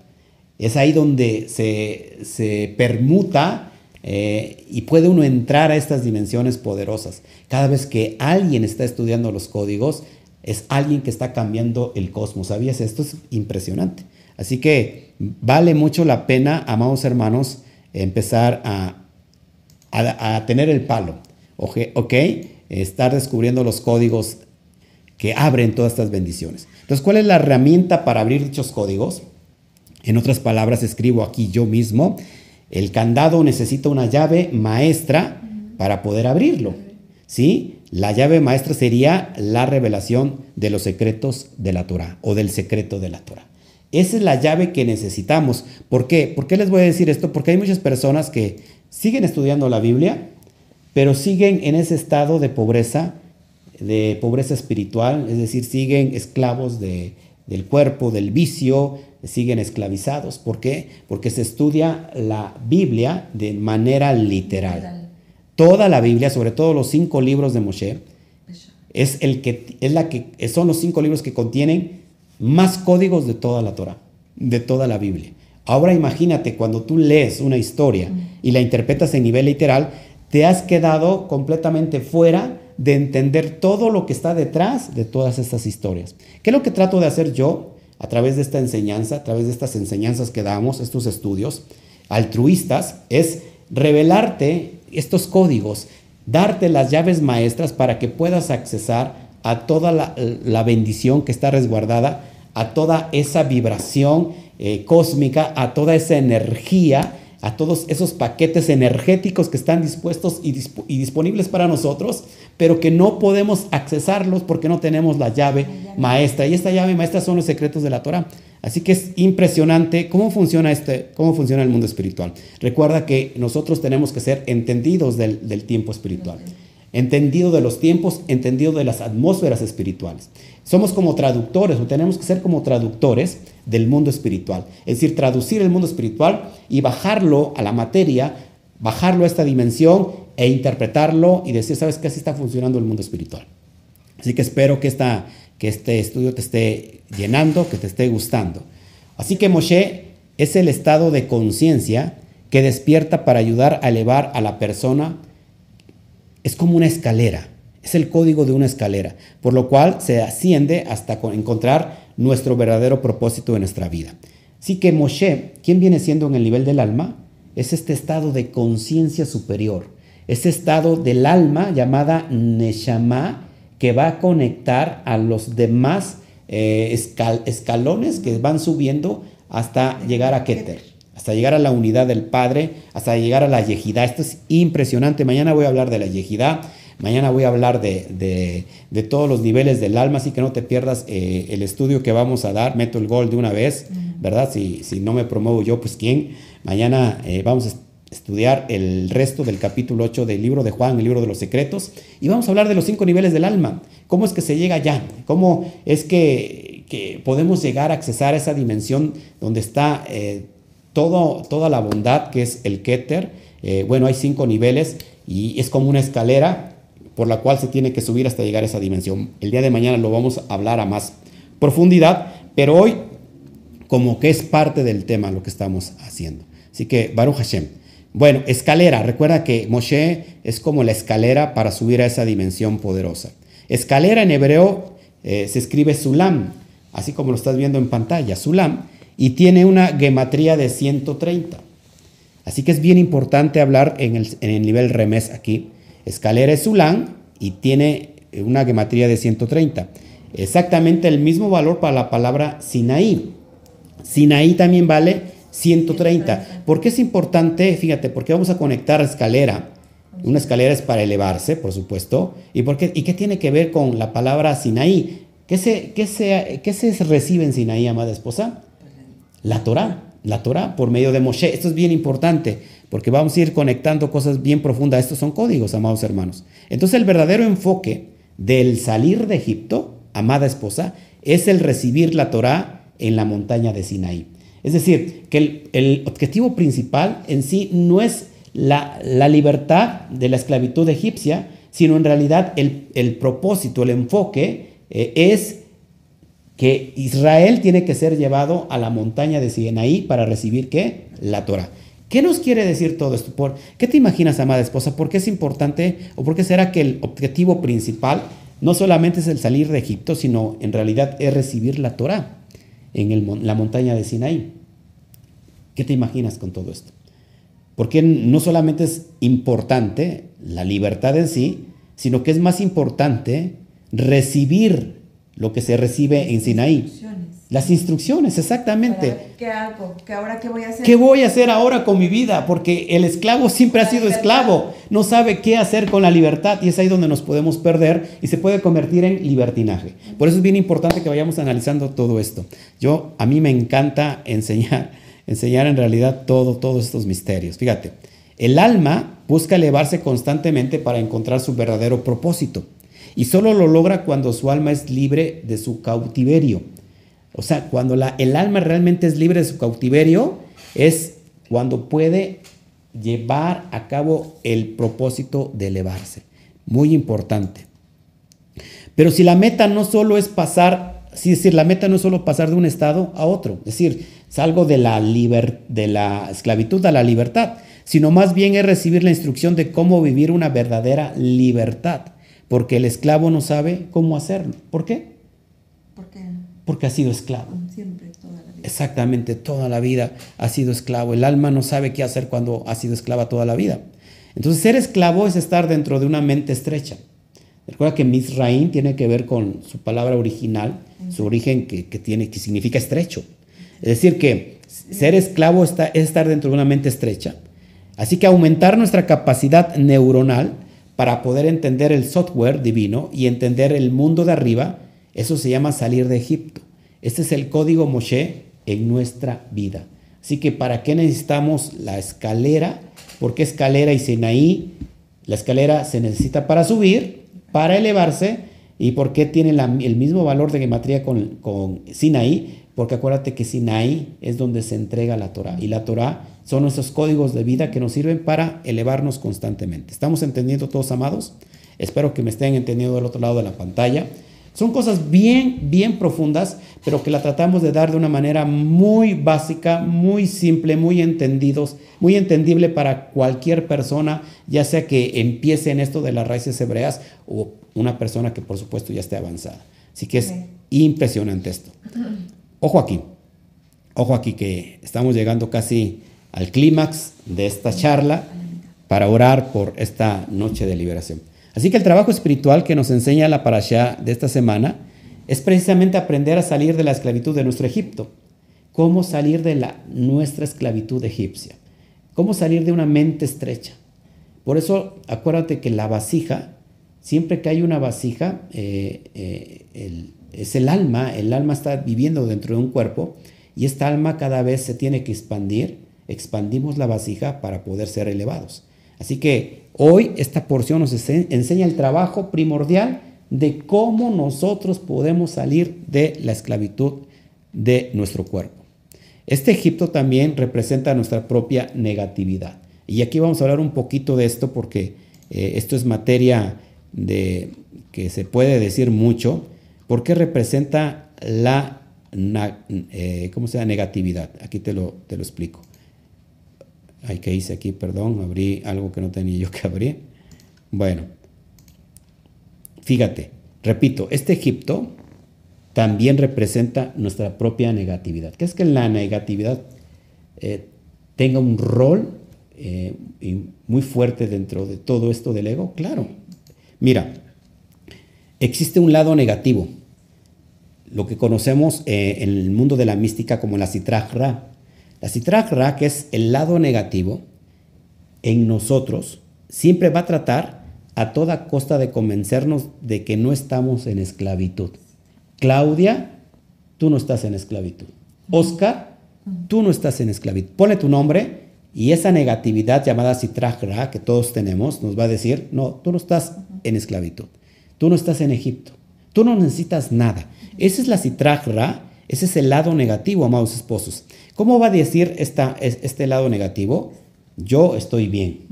Es ahí donde se, se permuta eh, y puede uno entrar a estas dimensiones poderosas. Cada vez que alguien está estudiando los códigos, es alguien que está cambiando el cosmos. ¿Sabías? Esto es impresionante. Así que vale mucho la pena, amados hermanos, empezar a, tener el palo. ¿Ok? Estar descubriendo los códigos que abren todas estas bendiciones. Entonces, ¿cuál es la herramienta para abrir dichos códigos? En otras palabras, escribo aquí yo mismo, el candado necesita una llave maestra para poder abrirlo. ¿Sí? La llave maestra sería la revelación de los secretos de la Torah o del secreto de la Torah. Esa es la llave que necesitamos. ¿Por qué? ¿Por qué les voy a decir esto? Porque hay muchas personas que siguen estudiando la Biblia, pero siguen en ese estado de pobreza de pobreza espiritual, es decir, siguen esclavos de, del cuerpo, del vicio, siguen esclavizados. ¿Por qué? Porque se estudia la Biblia de manera literal. Toda la Biblia, sobre todo los cinco libros de Moshe, es, el que, es la que, son los cinco libros que contienen más códigos de toda la Torah, de toda la Biblia. Ahora imagínate cuando tú lees una historia y la interpretas en nivel literal, te has quedado completamente fuera de entender todo lo que está detrás de todas estas historias. ¿Qué es lo que trato de hacer yo a través de esta enseñanza, a través de estas enseñanzas que damos, estos estudios altruistas? Es revelarte estos códigos, darte las llaves maestras para que puedas accesar a toda la, bendición que está resguardada, a toda esa vibración eh, cósmica, a toda esa energía a todos esos paquetes energéticos que están dispuestos y, disponibles para nosotros, pero que no podemos accesarlos porque no tenemos la llave maestra. Y esta llave maestra son los secretos de la Torah. Así que es impresionante cómo funciona, este, cómo funciona el mundo espiritual. Recuerda que nosotros tenemos que ser entendidos del, del tiempo espiritual entendido de los tiempos, entendido de las atmósferas espirituales. Somos como traductores o tenemos que ser como traductores del mundo espiritual. Es decir, traducir el mundo espiritual y bajarlo a la materia, bajarlo a esta dimensión e interpretarlo y decir, ¿sabes qué? Así está funcionando el mundo espiritual. Así que espero que, esta, que este estudio te esté llenando, que te esté gustando. Así que Moshe es el estado de conciencia que despierta para ayudar a elevar a la persona es como una escalera, es el código de una escalera, por lo cual se asciende hasta encontrar nuestro verdadero propósito en nuestra vida. Así que Moshe, ¿quién viene siendo en el nivel del alma? Es este estado de conciencia superior, ese estado del alma llamada Neshama que va a conectar a los demás eh, escalones que van subiendo hasta llegar a Keter hasta llegar a la unidad del Padre, hasta llegar a la yejidá. Esto es impresionante. Mañana voy a hablar de la yejidá, mañana voy a hablar de, todos los niveles del alma, así que no te pierdas eh, el estudio que vamos a dar. Meto el gol de una vez, ¿verdad? Si, si no me promuevo yo, pues quién. Mañana eh, vamos a estudiar el resto del capítulo 8 del libro de Juan, el libro de los secretos, y vamos a hablar de los cinco niveles del alma. ¿Cómo es que se llega allá? ¿Cómo es que, que podemos llegar a accesar a esa dimensión donde está... Eh, toda la bondad que es el Keter. Eh, bueno, hay cinco niveles y es como una escalera por la cual se tiene que subir hasta llegar a esa dimensión. El día de mañana lo vamos a hablar a más profundidad, pero hoy como que es parte del tema lo que estamos haciendo. Así que Baruch Hashem. Bueno, escalera. Recuerda que Moshe es como la escalera para subir a esa dimensión poderosa. Escalera en hebreo eh, se escribe Sulam, así como lo estás viendo en pantalla. Sulam y tiene una gematría de 130. Así que es bien importante hablar en el, nivel remes aquí. Escalera es Zulán y tiene una gematría de 130. Exactamente el mismo valor para la palabra Sinaí. Sinaí también vale 130. ¿Por qué es importante? Fíjate, porque vamos a conectar escalera. Una escalera es para elevarse, por supuesto. ¿Y, por qué, y qué tiene que ver con la palabra Sinaí? ¿Qué se, qué se, qué se recibe en Sinaí, amada esposa? La Torah, la Torah por medio de Moshe. Esto es bien importante porque vamos a ir conectando cosas bien profundas. Estos son códigos, amados hermanos. Entonces el verdadero enfoque del salir de Egipto, amada esposa, es el recibir la Torah en la montaña de Sinaí. Es decir, que el, objetivo principal en sí no es la, libertad de la esclavitud egipcia, sino en realidad el, propósito, el enfoque eh, es que Israel tiene que ser llevado a la montaña de Sinaí para recibir qué? La Torah. ¿Qué nos quiere decir todo esto? ¿Por, ¿Qué te imaginas, amada esposa? ¿Por qué es importante o por qué será que el objetivo principal no solamente es el salir de Egipto, sino en realidad es recibir la Torah en la montaña de Sinaí? ¿Qué te imaginas con todo esto? Porque no solamente es importante la libertad en sí, sino que es más importante recibir lo que se recibe en Sinaí. Las instrucciones, exactamente. ¿Qué hago? ¿Qué ahora qué voy a hacer? ¿Qué voy a hacer ahora con mi vida? Porque el esclavo siempre ha sido esclavo, no sabe qué hacer con la libertad y es ahí donde nos podemos perder y se puede convertir en libertinaje. Por eso es bien importante que vayamos analizando todo esto. Yo, a mí me encanta enseñar, enseñar en realidad todo, todos estos misterios. Fíjate, el alma busca elevarse constantemente para encontrar su verdadero propósito y solo lo logra cuando su alma es libre de su cautiverio. O sea, cuando el alma realmente es libre de su cautiverio, es cuando puede llevar a cabo el propósito de elevarse. Muy importante. Pero si la meta no solo es pasar, es decir, la meta no es solo pasar de un estado a otro, es decir, salgo de la, de la esclavitud a la libertad, sino más bien es recibir la instrucción de cómo vivir una verdadera libertad, porque el esclavo no sabe cómo hacerlo. ¿Por qué? Porque ha sido esclavo. Siempre, toda la vida. Exactamente, toda la vida ha sido esclavo. El alma no sabe qué hacer cuando ha sido esclava toda la vida. Entonces, ser esclavo es estar dentro de una mente estrecha. Recuerda que Misraim tiene que ver con su palabra original, su origen que, tiene, que significa estrecho. Es decir, que ser esclavo está, es estar dentro de una mente estrecha. Así que aumentar nuestra capacidad neuronal para poder entender el software divino y entender el mundo de arriba eso se llama salir de Egipto. Este es el código Moshe en nuestra vida. Así que ¿para qué necesitamos la escalera? ¿Por qué escalera y Sinaí? La escalera se necesita para subir, para elevarse. ¿Y por qué tiene el mismo valor de gematría con, con Sinaí? Porque acuérdate que Sinaí es donde se entrega la Torah. Y la Torah son esos códigos de vida que nos sirven para elevarnos constantemente. ¿Estamos entendiendo todos, amados? Espero que me estén entendiendo del otro lado de la pantalla. Son cosas bien, bien profundas, pero que la tratamos de dar de una manera muy básica, muy simple, muy entendidos, muy entendible para cualquier persona, ya sea que empiece en esto de las raíces hebreas o una persona que por supuesto ya esté avanzada. Así que es impresionante esto. Ojo aquí, ojo aquí que estamos llegando casi al clímax de esta charla para orar por esta noche de liberación. Así que el trabajo espiritual que nos enseña la parasha de esta semana es precisamente aprender a salir de la esclavitud de nuestro Egipto. Cómo salir de la, nuestra esclavitud egipcia. Cómo salir de una mente estrecha. Por eso acuérdate que la vasija, siempre que hay una vasija, eh, eh, es el alma, el alma está viviendo dentro de un cuerpo y esta alma cada vez se tiene que expandir, expandimos la vasija para poder ser elevados. Así que hoy esta porción nos enseña el trabajo primordial de cómo nosotros podemos salir de la esclavitud de nuestro cuerpo. Este Egipto también representa nuestra propia negatividad. Y aquí vamos a hablar un poquito de esto porque eh, esto es materia de que se puede decir mucho, porque representa la eh, ¿cómo negatividad. Aquí te lo, te lo explico. Ay, ¿qué hice aquí? Perdón, abrí algo que no tenía yo que abrir. Bueno, fíjate, repito, este Egipto también representa nuestra propia negatividad. ¿Qué es que la negatividad eh, tenga un rol eh, muy fuerte dentro de todo esto del ego? Claro. Mira, existe un lado negativo, lo que conocemos eh, en el mundo de la mística como la citrajra. La citragra, que es el lado negativo, en nosotros, siempre va a tratar a toda costa de convencernos de que no estamos en esclavitud. Claudia, tú no estás en esclavitud. Oscar, tú no estás en esclavitud. Pone tu nombre y esa negatividad llamada citragra que todos tenemos nos va a decir, no, tú no estás en esclavitud. Tú no estás en Egipto. Tú no necesitas nada. Esa es la citragra Ese es el lado negativo, amados esposos. ¿Cómo va a decir esta, este lado negativo? Yo estoy bien.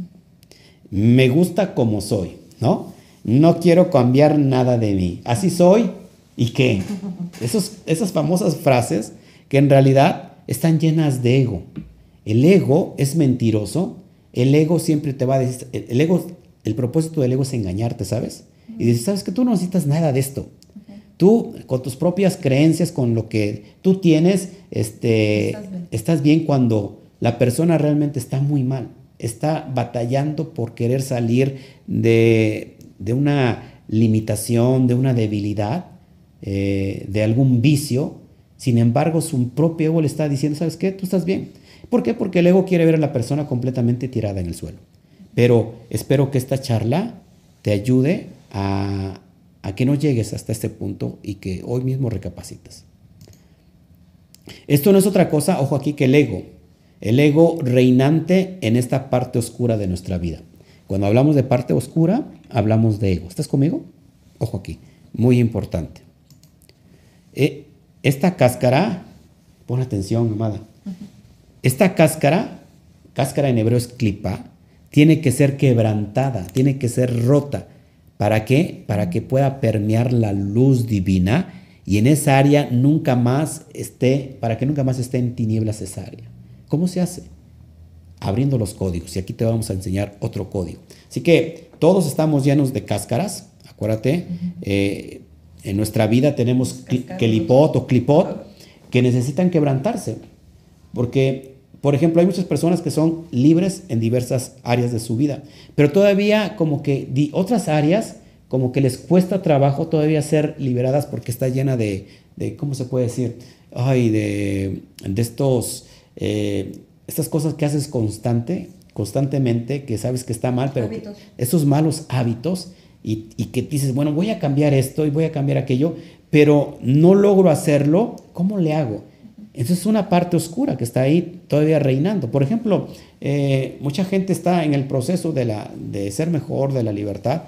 Me gusta como soy, ¿no? No quiero cambiar nada de mí. Así soy y qué. Esos, esas famosas frases que en realidad están llenas de ego. El ego es mentiroso. El ego siempre te va a decir, el ego, el propósito del ego es engañarte, ¿sabes? Y dices, ¿sabes que tú no necesitas nada de esto? Tú, con tus propias creencias, con lo que tú tienes, este, estás bien. estás bien cuando la persona realmente está muy mal. Está batallando por querer salir de, de una limitación, de una debilidad, eh, de algún vicio. Sin embargo, su propio ego le está diciendo, ¿sabes qué? Tú estás bien. ¿Por qué? Porque el ego quiere ver a la persona completamente tirada en el suelo. Pero espero que esta charla te ayude a, que no llegues hasta este punto y que hoy mismo recapacites. Esto no es otra cosa, ojo aquí, que el ego. El ego reinante en esta parte oscura de nuestra vida. Cuando hablamos de parte oscura, hablamos de ego. ¿Estás conmigo? Ojo aquí, muy importante. Eh, esta cáscara, pon atención, amada. Esta cáscara, cáscara en hebreo es clipa, tiene que ser quebrantada, tiene que ser rota ¿Para qué? Para que pueda permear la luz divina y en esa área nunca más esté, para que nunca más esté en tinieblas esa área. ¿Cómo se hace? Abriendo los códigos. Y aquí te vamos a enseñar otro código. Así que todos estamos llenos de cáscaras, acuérdate. Eh, en nuestra vida tenemos kelipot o clipot que necesitan quebrantarse. Porque por ejemplo, hay muchas personas que son libres en diversas áreas de su vida, pero todavía como que de otras áreas como que les cuesta trabajo todavía ser liberadas porque está llena de, ¿cómo se puede decir? Ay, de, de estos, eh, estas cosas que haces constante, constantemente, que sabes que está mal, pero esos malos hábitos y, y que dices, bueno, voy a cambiar esto y voy a cambiar aquello, pero no logro hacerlo, ¿cómo le hago? Esa es una parte oscura que está ahí todavía reinando. Por ejemplo, eh, mucha gente está en el proceso de, la, de ser mejor, de la libertad,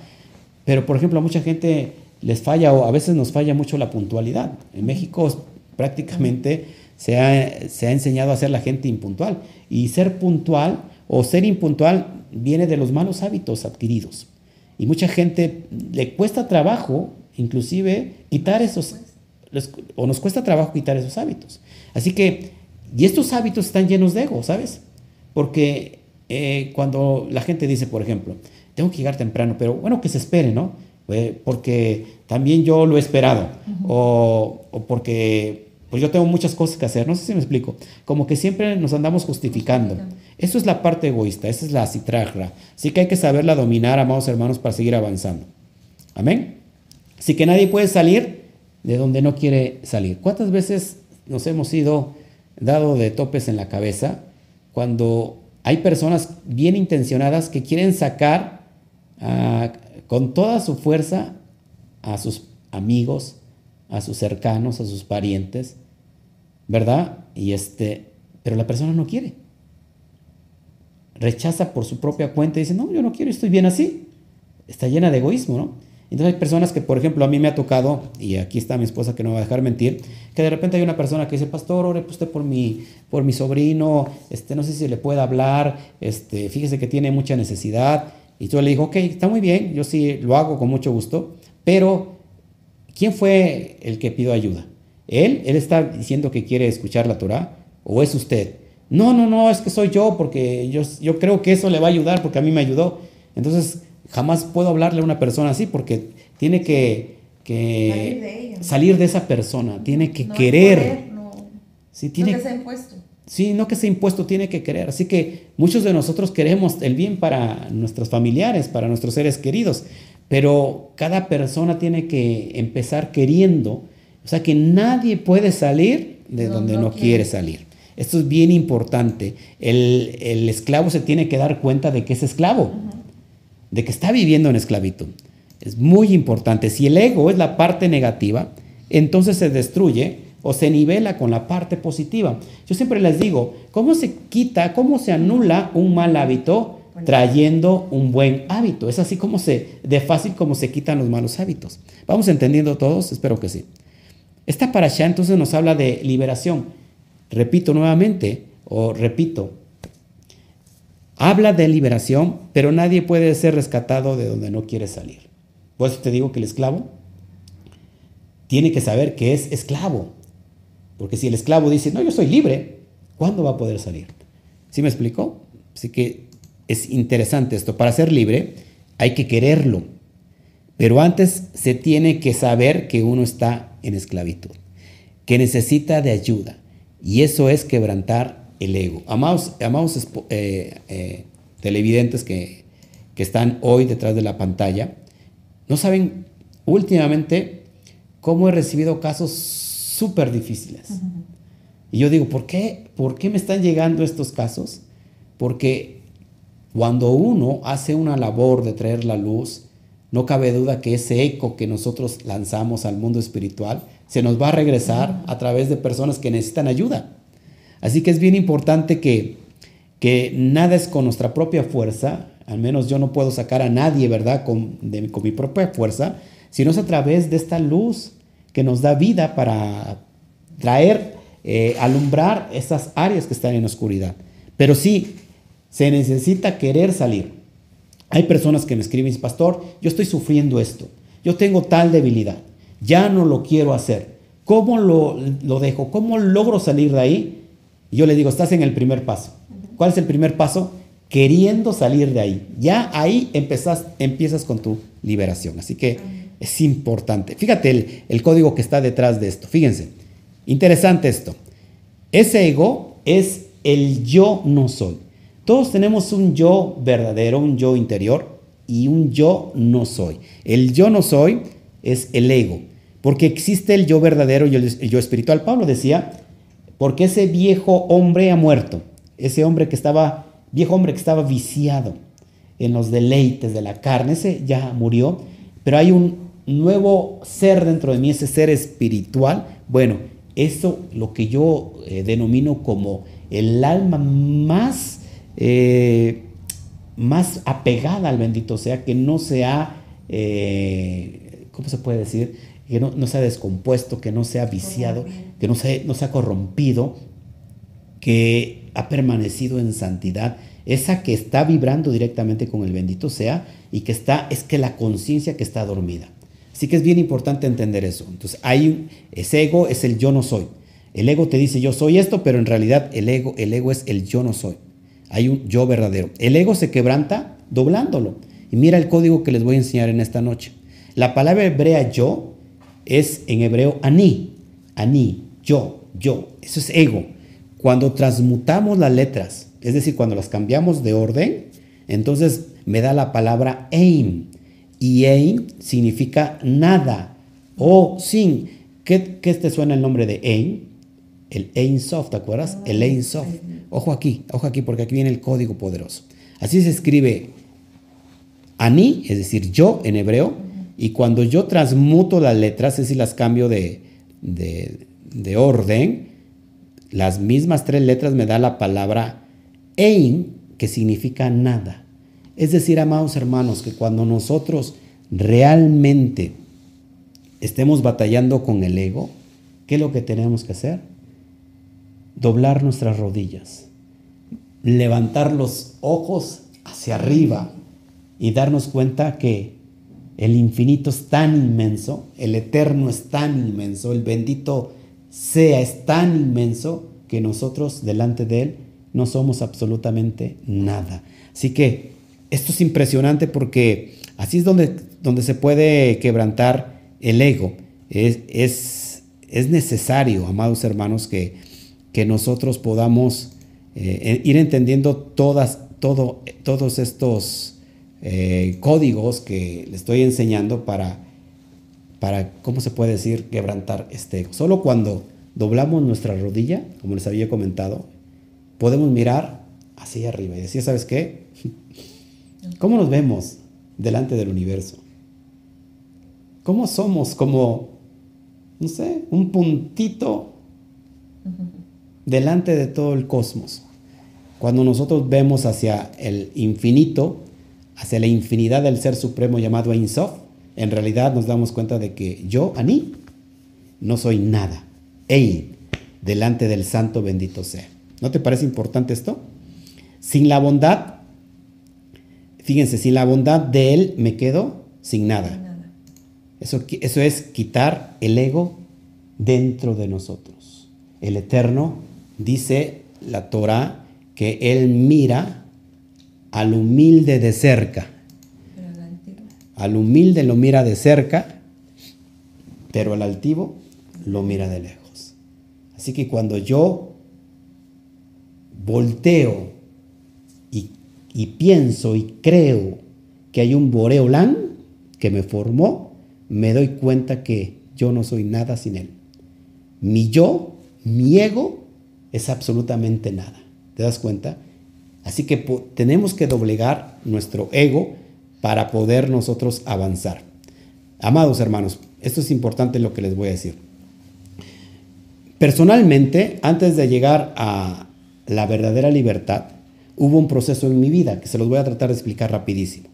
pero por ejemplo a mucha gente les falla o a veces nos falla mucho la puntualidad. En México prácticamente se ha, se ha enseñado a ser la gente impuntual y ser puntual o ser impuntual viene de los malos hábitos adquiridos. Y mucha gente le cuesta trabajo inclusive quitar esos, o nos cuesta trabajo quitar esos hábitos. Así que, y estos hábitos están llenos de ego, ¿sabes? Porque eh, cuando la gente dice, por ejemplo, tengo que llegar temprano, pero bueno, que se espere, ¿no? Eh, porque también yo lo he esperado, o, porque pues yo tengo muchas cosas que hacer, no sé si me explico, como que siempre nos andamos justificando. Eso es la parte egoísta, esa es la citragra. Así que hay que saberla dominar, amados hermanos, para seguir avanzando. Amén. Así que nadie puede salir de donde no quiere salir. ¿Cuántas veces nos hemos sido dado de topes en la cabeza cuando hay personas bien intencionadas que quieren sacar ah, con toda su fuerza a sus amigos, a sus cercanos, a sus parientes, ¿verdad? Y este, pero la persona no quiere. Rechaza por su propia cuenta y dice, no, yo no quiero, estoy bien así. Está llena de egoísmo, ¿no? Entonces hay personas que, por ejemplo, a mí me ha tocado, y aquí está mi esposa que no va a dejar mentir, que de repente hay una persona que dice, pastor, ore usted por mi, por mi sobrino, este, no sé si le puede hablar, este, fíjese que tiene mucha necesidad. Y yo le digo, ok, está muy bien, yo sí lo hago con mucho gusto, pero ¿quién fue el que pidió ayuda? ¿Él? ¿Él está diciendo que quiere escuchar la Torah? ¿O es usted? No, no, no, es que soy yo, porque yo, yo creo que eso le va a ayudar, porque a mí me ayudó. Entonces, Jamás puedo hablarle a una persona así porque tiene que, salir, de esa persona, tiene que querer. no, tiene, que sea impuesto. Sí, no que sea impuesto, tiene que querer. Así que muchos de nosotros queremos el bien para nuestros familiares, para nuestros seres queridos, pero cada persona tiene que empezar queriendo. O sea que nadie puede salir de donde no, quiere. salir. Esto es bien importante. El, esclavo se tiene que dar cuenta de que es esclavo de que está viviendo en esclavitud. Es muy importante. Si el ego es la parte negativa, entonces se destruye o se nivela con la parte positiva. Yo siempre les digo, ¿cómo se quita, cómo se anula un mal hábito trayendo un buen hábito? Es así como se, de fácil como se quitan los malos hábitos. ¿Vamos entendiendo todos? Espero que sí. Esta parasha entonces nos habla de liberación. Repito nuevamente, o repito, habla de liberación, pero nadie puede ser rescatado de donde no quiere salir. Por eso te digo que el esclavo tiene que saber que es esclavo. Porque si el esclavo dice, no, yo soy libre, ¿cuándo va a poder salir? ¿Sí me explicó? Así que es interesante esto. Para ser libre hay que quererlo. Pero antes se tiene que saber que uno está en esclavitud, que necesita de ayuda. Y eso es quebrantar el ego. Amados, amados eh, eh, televidentes que, que están hoy detrás de la pantalla, no saben últimamente cómo he recibido casos súper difíciles. Y yo digo, ¿por qué? ¿Por qué me están llegando estos casos? Porque cuando uno hace una labor de traer la luz, no cabe duda que ese eco que nosotros lanzamos al mundo espiritual se nos va a regresar a través de personas que necesitan ayuda. Así que es bien importante que, que nada es con nuestra propia fuerza, al menos yo no puedo sacar a nadie, ¿verdad?, con, con mi propia fuerza, sino es a través de esta luz que nos da vida para traer, eh, alumbrar esas áreas que están en oscuridad. Pero sí, se necesita querer salir. Hay personas que me escriben, pastor, yo estoy sufriendo esto, yo tengo tal debilidad, ya no lo quiero hacer. ¿Cómo lo, lo dejo? ¿Cómo logro salir de ahí? Y yo le digo, estás en el primer paso. ¿Cuál es el primer paso? Queriendo salir de ahí. Ya ahí empiezas con tu liberación. Así que es importante. Fíjate el, el código que está detrás de esto. Fíjense. Interesante esto. Ese ego es el yo no soy. Todos tenemos un yo verdadero, un yo interior y un yo no soy. El yo no soy es el ego, porque existe el yo verdadero y el yo espiritual. Pablo decía, porque ese viejo hombre ha muerto, ese hombre que estaba, viejo hombre que estaba viciado en los deleites de la carne, ese ya murió, pero hay un nuevo ser dentro de mí, ese ser espiritual. Bueno, eso lo que yo eh, denomino como el alma más eh, más apegada al bendito sea, que no sea, eh, ¿cómo se puede decir? Que no, no, sea descompuesto, que no sea viciado, que no sea, no sea corrompido, que ha permanecido en santidad, esa que está vibrando directamente con el bendito sea y que está, es que la conciencia que está dormida. Así que es bien importante entender eso. Entonces, hay ese ego es el yo no soy. El ego te dice yo soy esto, pero en realidad el ego, el ego es el yo no soy. Hay un yo verdadero. El ego se quebranta doblándolo. Y mira el código que les voy a enseñar en esta noche. La palabra hebrea yo es en hebreo ani. Ani, yo, yo. Eso es ego. Cuando transmutamos las letras, es decir, cuando las cambiamos de orden, entonces me da la palabra aim. Y aim significa nada o sin. ¿Qué, qué te suena el nombre de aim? El Ein Sof, ¿te acuerdas? el Ein Sof. Ojo aquí, ojo aquí, porque aquí viene el código poderoso. Así se escribe Ani, es decir, yo en hebreo, y cuando yo transmuto las letras, es decir, las cambio de, de, orden, las mismas tres letras me da la palabra Ein, que significa nada. Es decir, amados hermanos, que cuando nosotros realmente estemos batallando con el ego, ¿qué es lo que tenemos que hacer? doblar nuestras rodillas, levantar los ojos hacia arriba y darnos cuenta que el infinito es tan inmenso, el eterno es tan inmenso, el bendito sea es tan inmenso que nosotros delante de Él no somos absolutamente nada. Así que esto es impresionante porque así es donde, donde se puede quebrantar el ego. Es, es, es necesario, amados hermanos, que que nosotros podamos eh, ir entendiendo todas, todo, todos estos eh, códigos que le estoy enseñando para, para, ¿cómo se puede decir?, quebrantar este ego. Solo cuando doblamos nuestra rodilla, como les había comentado, podemos mirar hacia arriba y decir, ¿sabes qué? ¿Cómo nos vemos delante del universo? ¿Cómo somos como, no sé, un puntito delante de todo el cosmos. Cuando nosotros vemos hacia el infinito, hacia la infinidad del ser supremo llamado Ein Sof, en realidad nos damos cuenta de que yo, Ani, no soy nada. Ey, delante del santo bendito sea. ¿No te parece importante esto? Sin la bondad, fíjense, sin la bondad de Él me quedo sin nada. Nada. Eso, eso es quitar el ego dentro de nosotros. El Eterno dice la Torah que Él mira al humilde de cerca. Al humilde lo mira de cerca, pero al altivo lo mira de lejos. Así que cuando yo volteo y, y pienso y creo que hay un Boreolán que me formó, me doy cuenta que yo no soy nada sin él. Mi yo, mi ego, es absolutamente nada. ¿Te das cuenta? Así que tenemos que doblegar nuestro ego para poder nosotros avanzar. Amados hermanos, esto es importante lo que les voy a decir. Personalmente, antes de llegar a la verdadera libertad, hubo un proceso en mi vida que se los voy a tratar de explicar rapidísimo.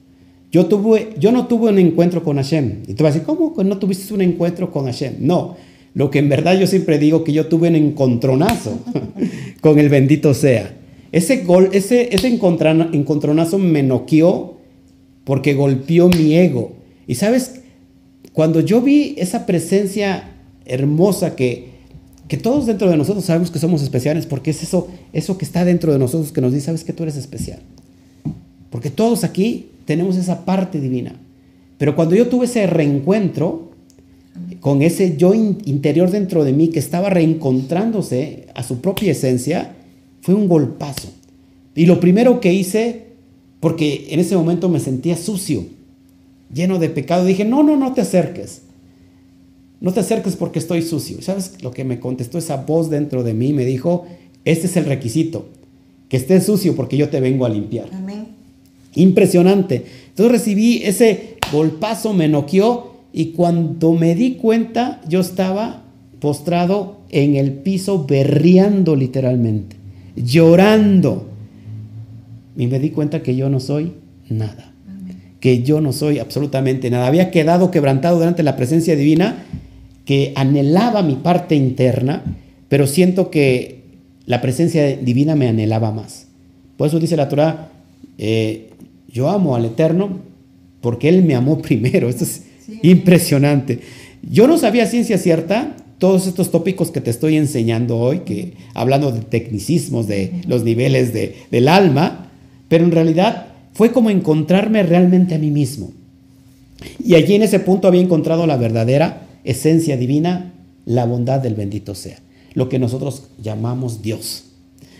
Yo, tuve, yo no tuve un encuentro con Hashem. Y tú vas a decir, ¿cómo no tuviste un encuentro con Hashem? No, lo que en verdad yo siempre digo que yo tuve un encontronazo con el bendito sea. Ese, gol, ese, ese encontronazo me noqueó porque golpeó mi ego. Y sabes, cuando yo vi esa presencia hermosa que, que todos dentro de nosotros sabemos que somos especiales, porque es eso, eso que está dentro de nosotros que nos dice, sabes que tú eres especial. Porque todos aquí tenemos esa parte divina. Pero cuando yo tuve ese reencuentro con ese yo in- interior dentro de mí que estaba reencontrándose a su propia esencia, fue un golpazo. Y lo primero que hice, porque en ese momento me sentía sucio, lleno de pecado, dije, no, no, no te acerques. No te acerques porque estoy sucio. ¿Sabes lo que me contestó esa voz dentro de mí? Me dijo, este es el requisito, que estés sucio porque yo te vengo a limpiar. Amén. Impresionante. Entonces recibí ese golpazo, me noqueó y cuando me di cuenta yo estaba postrado en el piso berreando literalmente, llorando. Y me di cuenta que yo no soy nada, que yo no soy absolutamente nada. Había quedado quebrantado delante de la presencia divina que anhelaba mi parte interna, pero siento que la presencia divina me anhelaba más. Por eso dice la Torah, eh, yo amo al Eterno porque Él me amó primero. Esto es Sí. impresionante. Yo no sabía ciencia cierta todos estos tópicos que te estoy enseñando hoy, que hablando de tecnicismos, de los niveles de- del alma, pero en realidad fue como encontrarme realmente a mí mismo. Y allí en ese punto había encontrado la verdadera esencia divina, la bondad del bendito sea, lo que nosotros llamamos Dios.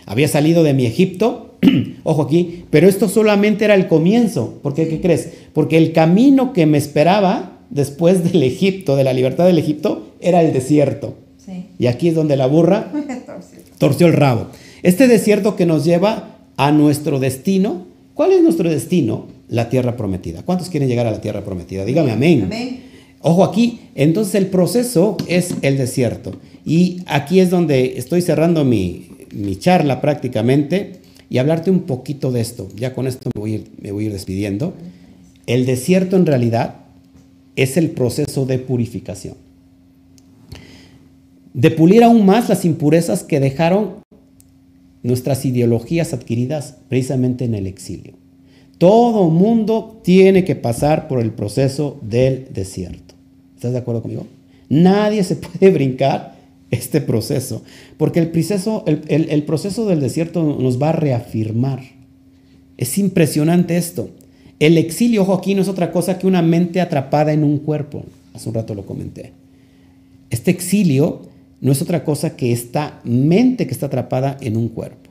Había salido de mi Egipto, ojo aquí, pero esto solamente era el comienzo. ¿Por qué? ¿Qué crees? Porque el camino que me esperaba después del Egipto, de la libertad del Egipto, era el desierto. Sí. Y aquí es donde la burra torció el rabo. Este desierto que nos lleva a nuestro destino. ¿Cuál es nuestro destino? La tierra prometida. ¿Cuántos quieren llegar a la tierra prometida? Dígame amén. Amén. Ojo aquí, entonces el proceso es el desierto. Y aquí es donde estoy cerrando mi, mi charla prácticamente y hablarte un poquito de esto. Ya con esto me voy, a ir, me voy a ir despidiendo. El desierto en realidad es el proceso de purificación. De pulir aún más las impurezas que dejaron nuestras ideologías adquiridas precisamente en el exilio. Todo mundo tiene que pasar por el proceso del desierto. ¿Estás de acuerdo conmigo? Nadie se puede brincar este proceso, porque el proceso, el, proceso del desierto nos va a reafirmar. Es impresionante esto. El exilio, ojo aquí, no es otra cosa que una mente atrapada en un cuerpo. Hace un rato lo comenté. Este exilio no es otra cosa que esta mente que está atrapada en un cuerpo.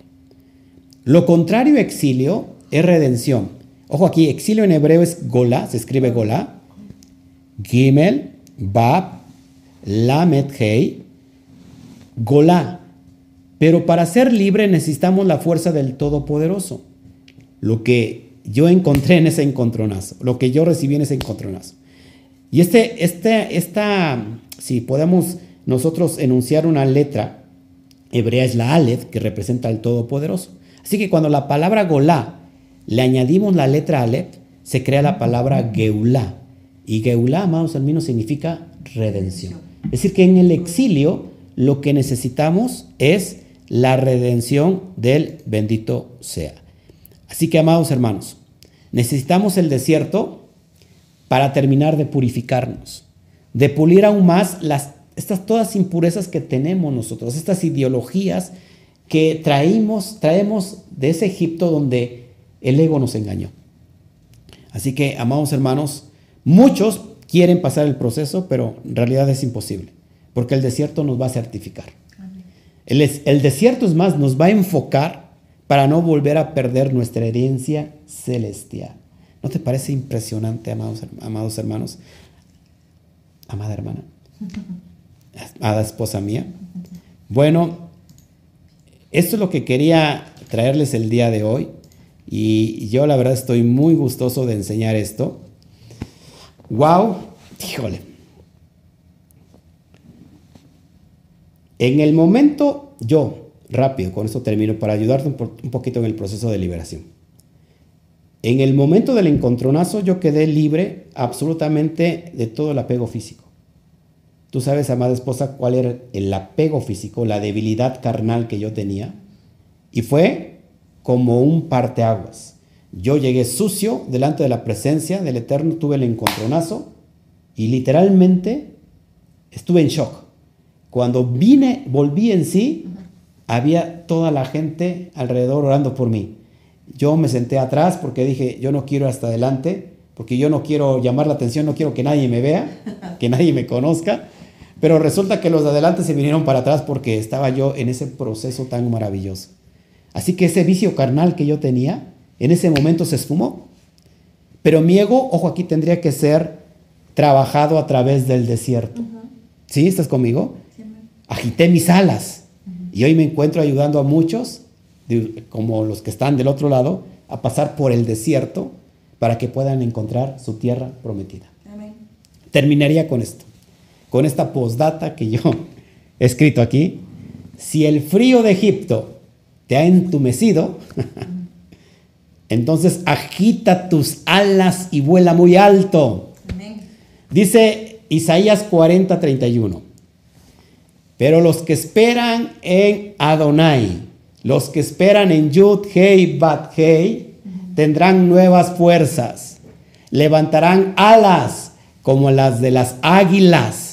Lo contrario a exilio es redención. Ojo aquí, exilio en hebreo es gola, se escribe gola. Gimel, Bab, Lamed, Hei, Golá. Pero para ser libre necesitamos la fuerza del Todopoderoso. Lo que yo encontré en ese encontronazo, lo que yo recibí en ese encontronazo. Y este, este, esta, si podemos nosotros enunciar una letra hebrea es la Aleph, que representa al Todopoderoso. Así que cuando la palabra Golá le añadimos la letra Aleph, se crea la palabra Geulá. Y Geulá, amados hermanos, significa redención. Es decir, que en el exilio lo que necesitamos es la redención del bendito sea. Así que, amados hermanos, necesitamos el desierto para terminar de purificarnos, de pulir aún más las, estas todas impurezas que tenemos nosotros, estas ideologías que traímos, traemos de ese Egipto donde el ego nos engañó. Así que, amados hermanos, muchos quieren pasar el proceso, pero en realidad es imposible, porque el desierto nos va a certificar. El, el, desierto es más, nos va a enfocar para no volver a perder nuestra herencia celestial. ¿No te parece impresionante, amados, amados hermanos? Amada hermana, amada esposa mía. Bueno, esto es lo que quería traerles el día de hoy. Y yo la verdad estoy muy gustoso de enseñar esto. ¡Wow! Híjole. En el momento, yo, rápido, con esto termino, para ayudarte un, poquito en el proceso de liberación. En el momento del encontronazo yo quedé libre absolutamente de todo el apego físico. Tú sabes, amada esposa, cuál era el apego físico, la debilidad carnal que yo tenía. Y fue como un parteaguas. Yo llegué sucio delante de la presencia del Eterno, tuve el encontronazo y literalmente estuve en shock. Cuando vine, volví en sí, había toda la gente alrededor orando por mí. Yo me senté atrás porque dije, yo no quiero hasta adelante, porque yo no quiero llamar la atención, no quiero que nadie me vea, que nadie me conozca. Pero resulta que los de adelante se vinieron para atrás porque estaba yo en ese proceso tan maravilloso. Así que ese vicio carnal que yo tenía, en ese momento se esfumó. Pero mi ego, ojo aquí, tendría que ser trabajado a través del desierto. ¿Sí? ¿Estás conmigo? Agité mis alas. Y hoy me encuentro ayudando a muchos, como los que están del otro lado, a pasar por el desierto para que puedan encontrar su tierra prometida. Terminaría con esto, con esta postdata que yo he escrito aquí. Si el frío de Egipto te ha entumecido, entonces agita tus alas y vuela muy alto. Dice Isaías 40, 31. Pero los que esperan en Adonai, los que esperan en Yud, Hei, Bat, Hei, tendrán nuevas fuerzas. Levantarán alas como las de las águilas.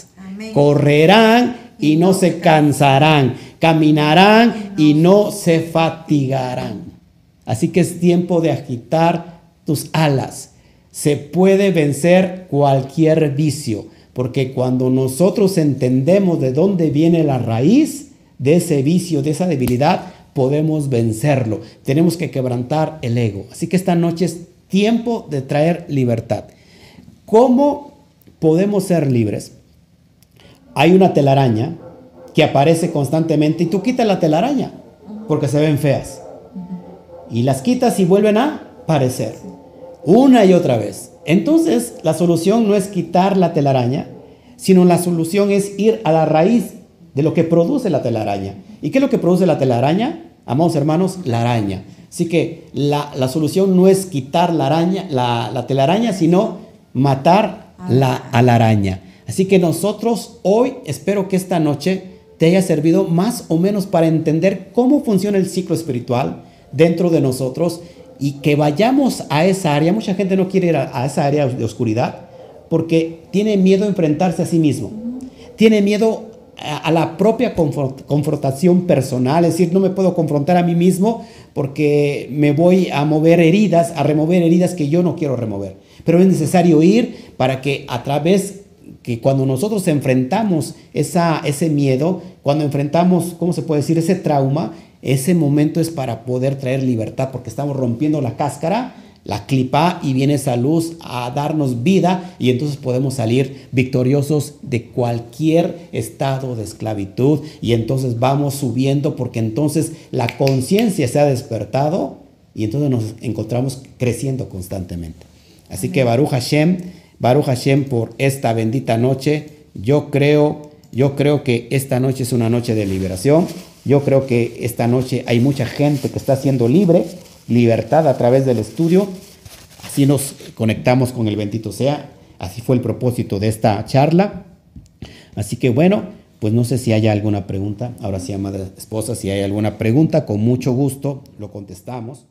Correrán y no se cansarán caminarán y no se fatigarán. Así que es tiempo de agitar tus alas. Se puede vencer cualquier vicio, porque cuando nosotros entendemos de dónde viene la raíz de ese vicio, de esa debilidad, podemos vencerlo. Tenemos que quebrantar el ego. Así que esta noche es tiempo de traer libertad. ¿Cómo podemos ser libres? Hay una telaraña que aparece constantemente y tú quitas la telaraña porque se ven feas. Y las quitas y vuelven a aparecer una y otra vez. Entonces la solución no es quitar la telaraña, sino la solución es ir a la raíz de lo que produce la telaraña. ¿Y qué es lo que produce la telaraña? Amados hermanos, la araña. Así que la, solución no es quitar la, araña, la, telaraña, sino matar la, a la araña. Así que nosotros hoy, espero que esta noche te haya servido más o menos para entender cómo funciona el ciclo espiritual dentro de nosotros y que vayamos a esa área. Mucha gente no quiere ir a, esa área de oscuridad porque tiene miedo a enfrentarse a sí mismo. Tiene miedo a, la propia confrontación personal, es decir, no me puedo confrontar a mí mismo porque me voy a mover heridas, a remover heridas que yo no quiero remover. Pero es necesario ir para que a través que cuando nosotros enfrentamos esa, ese miedo, cuando enfrentamos, ¿cómo se puede decir?, ese trauma, ese momento es para poder traer libertad, porque estamos rompiendo la cáscara, la clipa y viene esa luz a darnos vida y entonces podemos salir victoriosos de cualquier estado de esclavitud y entonces vamos subiendo porque entonces la conciencia se ha despertado y entonces nos encontramos creciendo constantemente. Así que Baruch Hashem, Baruch Hashem por esta bendita noche. Yo creo, yo creo que esta noche es una noche de liberación. Yo creo que esta noche hay mucha gente que está siendo libre, libertad a través del estudio. Así nos conectamos con el bendito sea. Así fue el propósito de esta charla. Así que bueno, pues no sé si hay alguna pregunta. Ahora sí, amada esposa, si hay alguna pregunta, con mucho gusto lo contestamos.